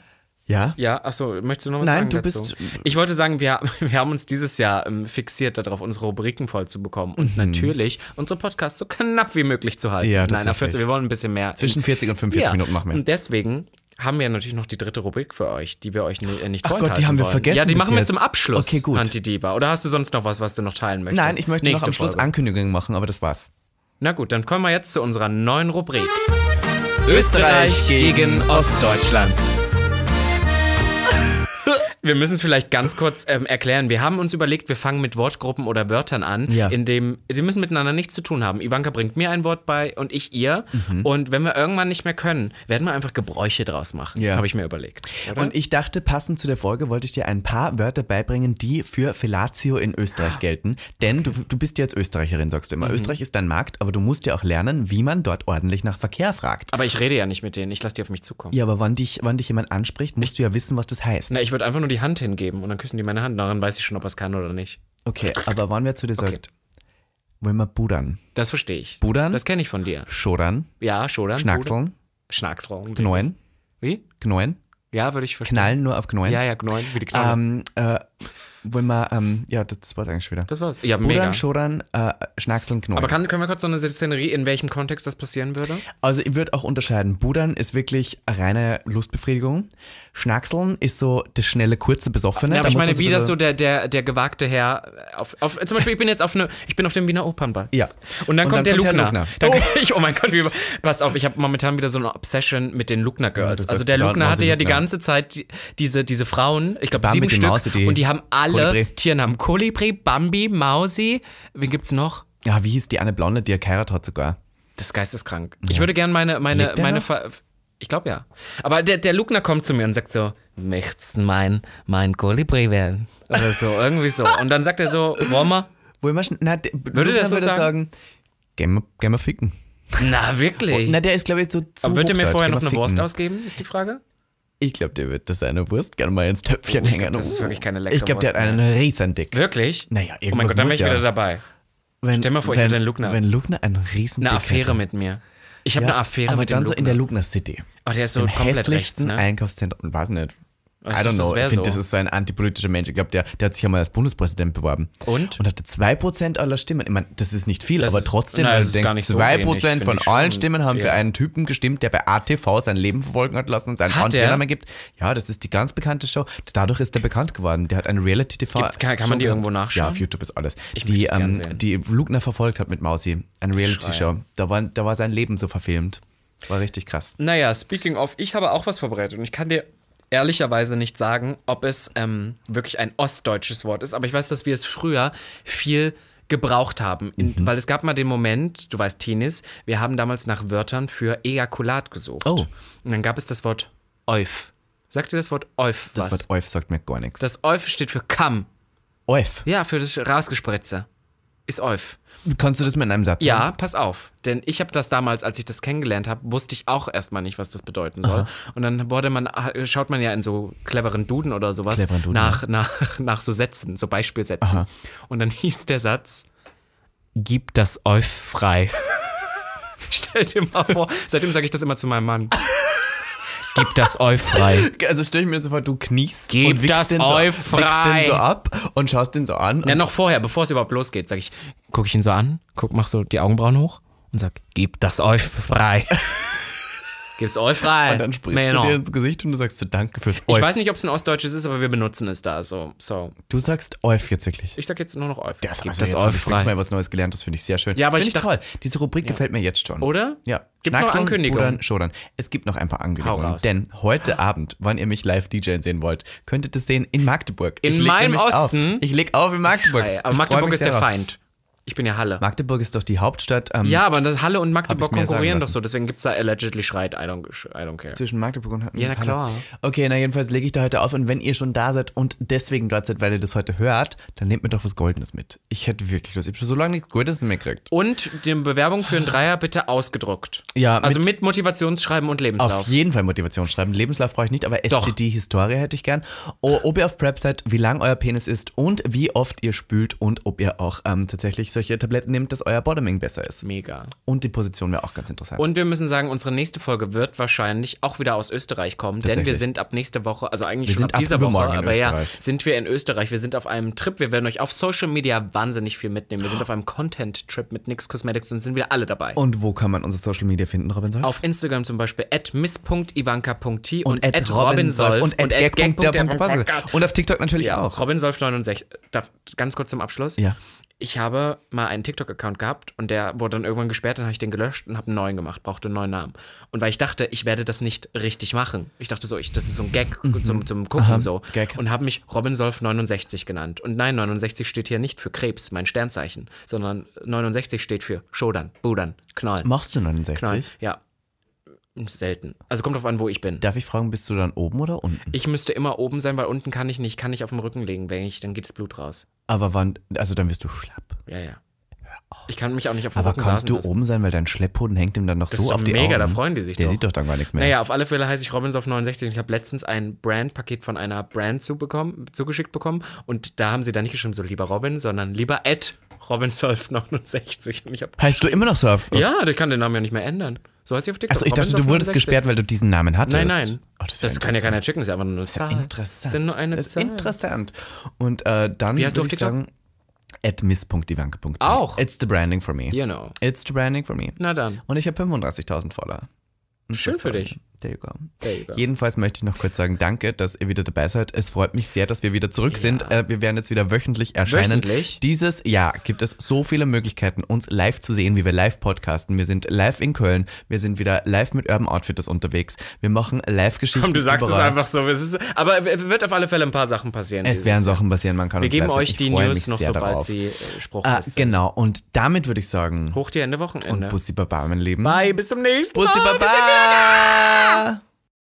Ja? Ja, achso, möchtest du noch was Nein, sagen du dazu? bist- Ich wollte sagen, wir, wir haben uns dieses Jahr ähm, fixiert darauf, unsere Rubriken voll zu bekommen und natürlich unsere Podcasts so knapp wie möglich zu halten. Mhm. Ja, Nein, auf tatsächlich. 14, wir wollen ein bisschen mehr. Zwischen 40 und 45 ja. Minuten machen wir. Und deswegen haben wir natürlich noch die dritte Rubrik für euch, die wir euch ni- äh, nicht Ach Gott, die haben wir wollen. vergessen Ja, die machen wir jetzt. zum Abschluss, Okay, gut. Antidiva. Oder hast du sonst noch was, was du noch teilen möchtest? Nein, ich möchte Nächste noch am Schluss Folge. Ankündigungen machen, aber das war's. Na gut, dann kommen wir jetzt zu unserer neuen Rubrik. Österreich gegen Ostdeutschland. Wir müssen es vielleicht ganz kurz ähm, erklären. Wir haben uns überlegt, wir fangen mit Wortgruppen oder Wörtern an, Ja. in dem sie müssen miteinander nichts zu tun haben. Ivanka bringt mir ein Wort bei und ich ihr. Mhm. Und wenn wir irgendwann nicht mehr können, werden wir einfach Gebräuche draus machen. Ja. Habe ich mir überlegt. Oder? Und ich dachte, passend zu der Folge wollte ich dir ein paar Wörter beibringen, die für Fellatio in Österreich gelten. Denn du, du bist ja jetzt Österreicherin, sagst du Mhm. immer. Österreich ist dein Markt, aber du musst ja auch lernen, wie man dort ordentlich nach Verkehr fragt. Aber ich rede ja nicht mit denen. Ich lasse die auf mich zukommen. Ja, aber wann dich, wann dich jemand anspricht, musst du ja wissen, was das heißt. Na, ich würde einfach nur die Hand hingeben und dann küssen die meine Hand. Daran weiß ich schon, ob er es kann oder nicht. Okay, aber wann wer zu dir sagt, wollen wir budern? Das verstehe ich. Budern? Das kenne ich von dir. Schodern? Ja, schon. dann. Schnackseln? Schnackseln. Knoen? Wie? Knoen? Ja, würde ich verstehen. Knallen nur auf Knoen? Ja, ja, Knoen, wie die Knolle. Ähm, äh, wollen wir, ähm, ja, das war's eigentlich wieder. das war's. Ja, Budern, mega. Schodern, äh, Schnackseln, Knoen. Aber kann, können wir kurz so eine Szenerie, in welchem Kontext das passieren würde? Also ich würde auch unterscheiden. Budern ist wirklich eine reine Lustbefriedigung. Schnackseln ist so das schnelle, kurze, besoffene. Ja, aber Da ich meine, man wie das so der, der, der gewagte Herr auf, auf zum Beispiel, ich bin jetzt auf eine, ich bin auf dem Wiener Opernball. Ja. Und dann Und kommt dann der kommt Herr Lugner. Lugner. Oh. ich, oh mein Gott, wie, pass auf, ich habe momentan wieder so eine Obsession mit den Lugner Girls. das also der Lugner hatte ja die ganze Zeit die, diese, diese Frauen, ich glaube sieben Stück, und die haben alle Kolibri. Tiernamen. Kolibri, Bambi, Mausi, wen gibt's noch? Ja, wie hieß die eine Blonde, die er geheiratet hat sogar? Das ist geisteskrank. Ich würde gerne meine, meine, meine, ich glaube ja. Aber der, der Lugner kommt zu mir und sagt so, möchtest du mein, mein Kolibri werden? Oder so, irgendwie so. Und dann sagt er so, wollen wir? Wollen wir schn- na, Würde der so würde sagen? gehen wir, gehen wir ficken. Na, wirklich? Na, der ist, glaube ich, so zu Aber wird er mir vorher noch eine Wurst ficken. ausgeben, ist die Frage? Ich glaube, der wird das seine Wurst gerne mal ins Töpfchen Oh, ich hängen. glaub, das ist wirklich keine leckere Ich glaube, der hat einen riesen Dick. Wirklich? Naja, Oh mein irgendwas Gott, dann wäre ich ja. wieder dabei. Wenn, Stell mal vor, ich wenn, hätte einen Lugner. Wenn Lugner einen riesen Eine Dick Affäre hätte. mit mir. Ich habe Ja, eine Affäre aber mit dem dann so in der Lugner. City. Oh, der ist so Im komplett rechts, hässlichsten ne? Einkaufszentrum, weiß nicht. I don't know. Ich finde, das ist so ein antipolitischer Mensch. Ich glaube, der, der hat sich ja mal als Bundespräsident beworben. Und? Und hatte 2% aller Stimmen. Ich meine, das ist nicht viel, Das aber ist- trotzdem, nein, das du denkst, so 2% wenig, von allen schon. Stimmen haben für Ja. einen Typen gestimmt, der bei ATV sein Leben verfolgen hat lassen und seinen mehr gibt. Ja, das ist die ganz bekannte Show. Dadurch ist der bekannt geworden. Der hat eine Reality-TV. Kann- kann man die Show irgendwo nachschauen? Ja, auf YouTube ist alles. Ich die, ähm, die Lugner verfolgt hat mit Mausi. Eine Reality-Show. Da war, da war sein Leben so verfilmt. War richtig krass. Naja, speaking of, ich habe auch was vorbereitet und ich kann dir ehrlicherweise nicht sagen, ob es ähm, wirklich ein ostdeutsches Wort ist, aber ich weiß, dass wir es früher viel gebraucht haben, in, Mhm. weil es gab mal den Moment, du weißt Tenis, wir haben damals nach Wörtern für Ejakulat gesucht. Oh. Und dann gab es das Wort Euf. Sagt dir das Wort Euf Das was? Wort Euf sagt mir gar nichts. das Euf steht für Kamm. Euf. Ja, für das Rausgespritze. Ist Euf. Kannst du das mit einem Satz Ja, sagen? pass auf. Denn ich habe das damals, als ich das kennengelernt habe, wusste ich auch erstmal nicht, was das bedeuten soll. Und dann wurde man, schaut man ja in so cleveren Duden oder sowas Cleveren Duden, nach, nach, nach so Sätzen, so Beispielsätzen. Und dann hieß der Satz, gib das Euf frei. Stell dir mal vor, seitdem sage ich das immer zu meinem Mann. Gib das Euf frei. Also stell ich mir so vor, du kniest Gib und wickst das den, so, wickst frei. den so ab und schaust den so an. Ja, noch vorher, bevor es überhaupt losgeht, sage ich, gucke ich ihn so an, guck, mach so die Augenbrauen hoch und sag, gib das Euf frei. Gib's Euf frei. Und dann sprichst Männer. du dir ins Gesicht und du sagst so Danke fürs Ich Euf. weiß nicht, ob es ein Ostdeutsches ist, aber wir benutzen es da so. so. du sagst Euf jetzt wirklich. Ich sag jetzt nur noch Euf. Das, also das jetzt Euf ich frei. mal was Neues gelernt, das finde ich sehr schön. Ja, aber Find ich ich toll. Diese Rubrik gefällt mir jetzt schon. Oder? Ja. Gibt's noch Schnackseln, Ankündigungen? Schodern. Es gibt noch ein paar Ankündigungen. Denn heute Abend, wann ihr mich live DJen sehen wollt, könntet ihr sehen in Magdeburg. In ich meinem Osten? Auf. Ich leg auf in Magdeburg. Ich Aber Magdeburg ist der. Feind. Ich bin ja Halle. Magdeburg ist doch die Hauptstadt ähm, ja, aber das Halle und Magdeburg konkurrieren doch so, deswegen gibt's da allegedly Schreit. I don't, I don't care. zwischen Magdeburg und Ja, na Halle. klar. Okay, na jedenfalls lege ich da heute auf und wenn ihr schon da seid und deswegen dort seid, weil ihr das heute hört, dann nehmt mir doch was Goldenes mit. Ich hätte wirklich Lust. Ich habe schon so lange nichts Goldenes mehr gekriegt. Und die Bewerbung für einen Dreier bitte ausgedruckt. Ja, Also mit- mit, Motivationsschreiben und Lebenslauf. Auf jeden Fall Motivation schreiben. Lebenslauf brauche ich nicht, aber. STD-Historie hätte ich gern. O ob ihr auf Prep seid, wie lang euer Penis ist und wie oft ihr spült und ob ihr auch ähm, tatsächlich solche Tabletten nehmt, dass euer Bottoming besser ist. Mega. Und die Position wäre auch ganz interessant. Und wir müssen sagen, unsere nächste Folge wird wahrscheinlich auch wieder aus Österreich kommen, denn wir sind ab nächste Woche, also eigentlich Wir schon sind ab ab dieser Woche, aber ja, sind wir in Österreich. Wir sind auf einem Trip. Wir werden euch auf Social Media wahnsinnig viel mitnehmen. Wir sind auf einem Content-Trip mit Nix Cosmetics und sind wieder alle dabei. Und wo kann man unsere Social Media finden, Robin Solf? auf Instagram zum Beispiel at miss.ivanka.t und, at at robinsolf und at gang.der.podcast. Und auf TikTok natürlich Ja, auch. Robinsolf69. Darf, ganz kurz zum Abschluss. Ja. Ich habe mal einen TikTok-Account gehabt und der wurde dann irgendwann gesperrt, dann habe ich den gelöscht und habe einen neuen gemacht, brauchte einen neuen Namen. Und weil ich dachte, ich werde das nicht richtig machen. Ich dachte so, ich, das ist so ein Gag zum, zum Gucken Mhm. Aha, so. Gag. Und habe mich Robinsolf69 genannt. Und nein, 69 steht hier nicht für Krebs, mein Sternzeichen, sondern 69 steht für Schodern, Budern, Knall. Machst du 69? Knall. Ja. Selten. Also kommt drauf an, wo ich bin. Darf ich fragen, bist du dann oben oder unten? Ich müsste immer oben sein, weil unten kann ich nicht, kann ich auf dem Rücken legen, wenn ich, dann geht das Blut raus. Aber wann, also dann wirst du schlapp. Ja, ja. Ich kann mich auch nicht auf dem Aber Rücken kannst du lassen. oben sein, weil dein Schlepphoden hängt ihm dann noch Das so ist doch auf die mega, Augen. da freuen die sich Der doch. sieht doch dann gar nichts mehr. Naja, auf alle Fälle heiße ich Robinsolf69 und ich habe letztens ein Brand-Paket von einer Brand zubekommen, zugeschickt bekommen und da haben sie dann nicht geschrieben, so lieber Robin, sondern lieber Ed Robinsolf69 und ich habe Heißt du immer noch auf? Ja, ich kann den Namen ja nicht mehr ändern. So heißt sie auf TikTok. Achso, ich dachte, du wurdest Robinsolf69. gesperrt, weil du diesen Namen hattest. Nein, nein. Oh, das das ist kann ja keiner checken, das ist einfach nur eine Zahl. Interessant. Das ist nur eine das ist Zahl. interessant. Und äh, dann Wie heißt du auf ich TikTok? sagen, at miss.ivanke.de. Auch? It's the branding for me. You know. It's the branding for me. Na dann. Und ich habe 35.000 Follower. Schön das für dich. There you go. There you go. Jedenfalls möchte ich noch kurz sagen, danke, dass ihr wieder dabei seid. Es freut mich sehr, dass wir wieder zurück sind. Äh, wir werden jetzt wieder wöchentlich erscheinen. Wöchentlich? Dieses Jahr gibt es so viele Möglichkeiten, uns live zu sehen, wie wir live podcasten. Wir sind live in Köln. Wir sind wieder live mit Urban Outfitters unterwegs. Wir machen Live-Geschichten. Komm, du sagst überall. es einfach so. Es ist, aber es wird auf alle Fälle ein paar Sachen passieren. Es werden. Sachen passieren, man kann Wir uns geben euch die News noch, sobald darauf. sie äh, Ah, spruchfest sind. genau, und damit würde ich sagen, Hoch die Hände, Wochenende. Bussi Baba, mein Lieben. Bye, bis zum nächsten Bussi Mal. Wir sind wieder da. Baba!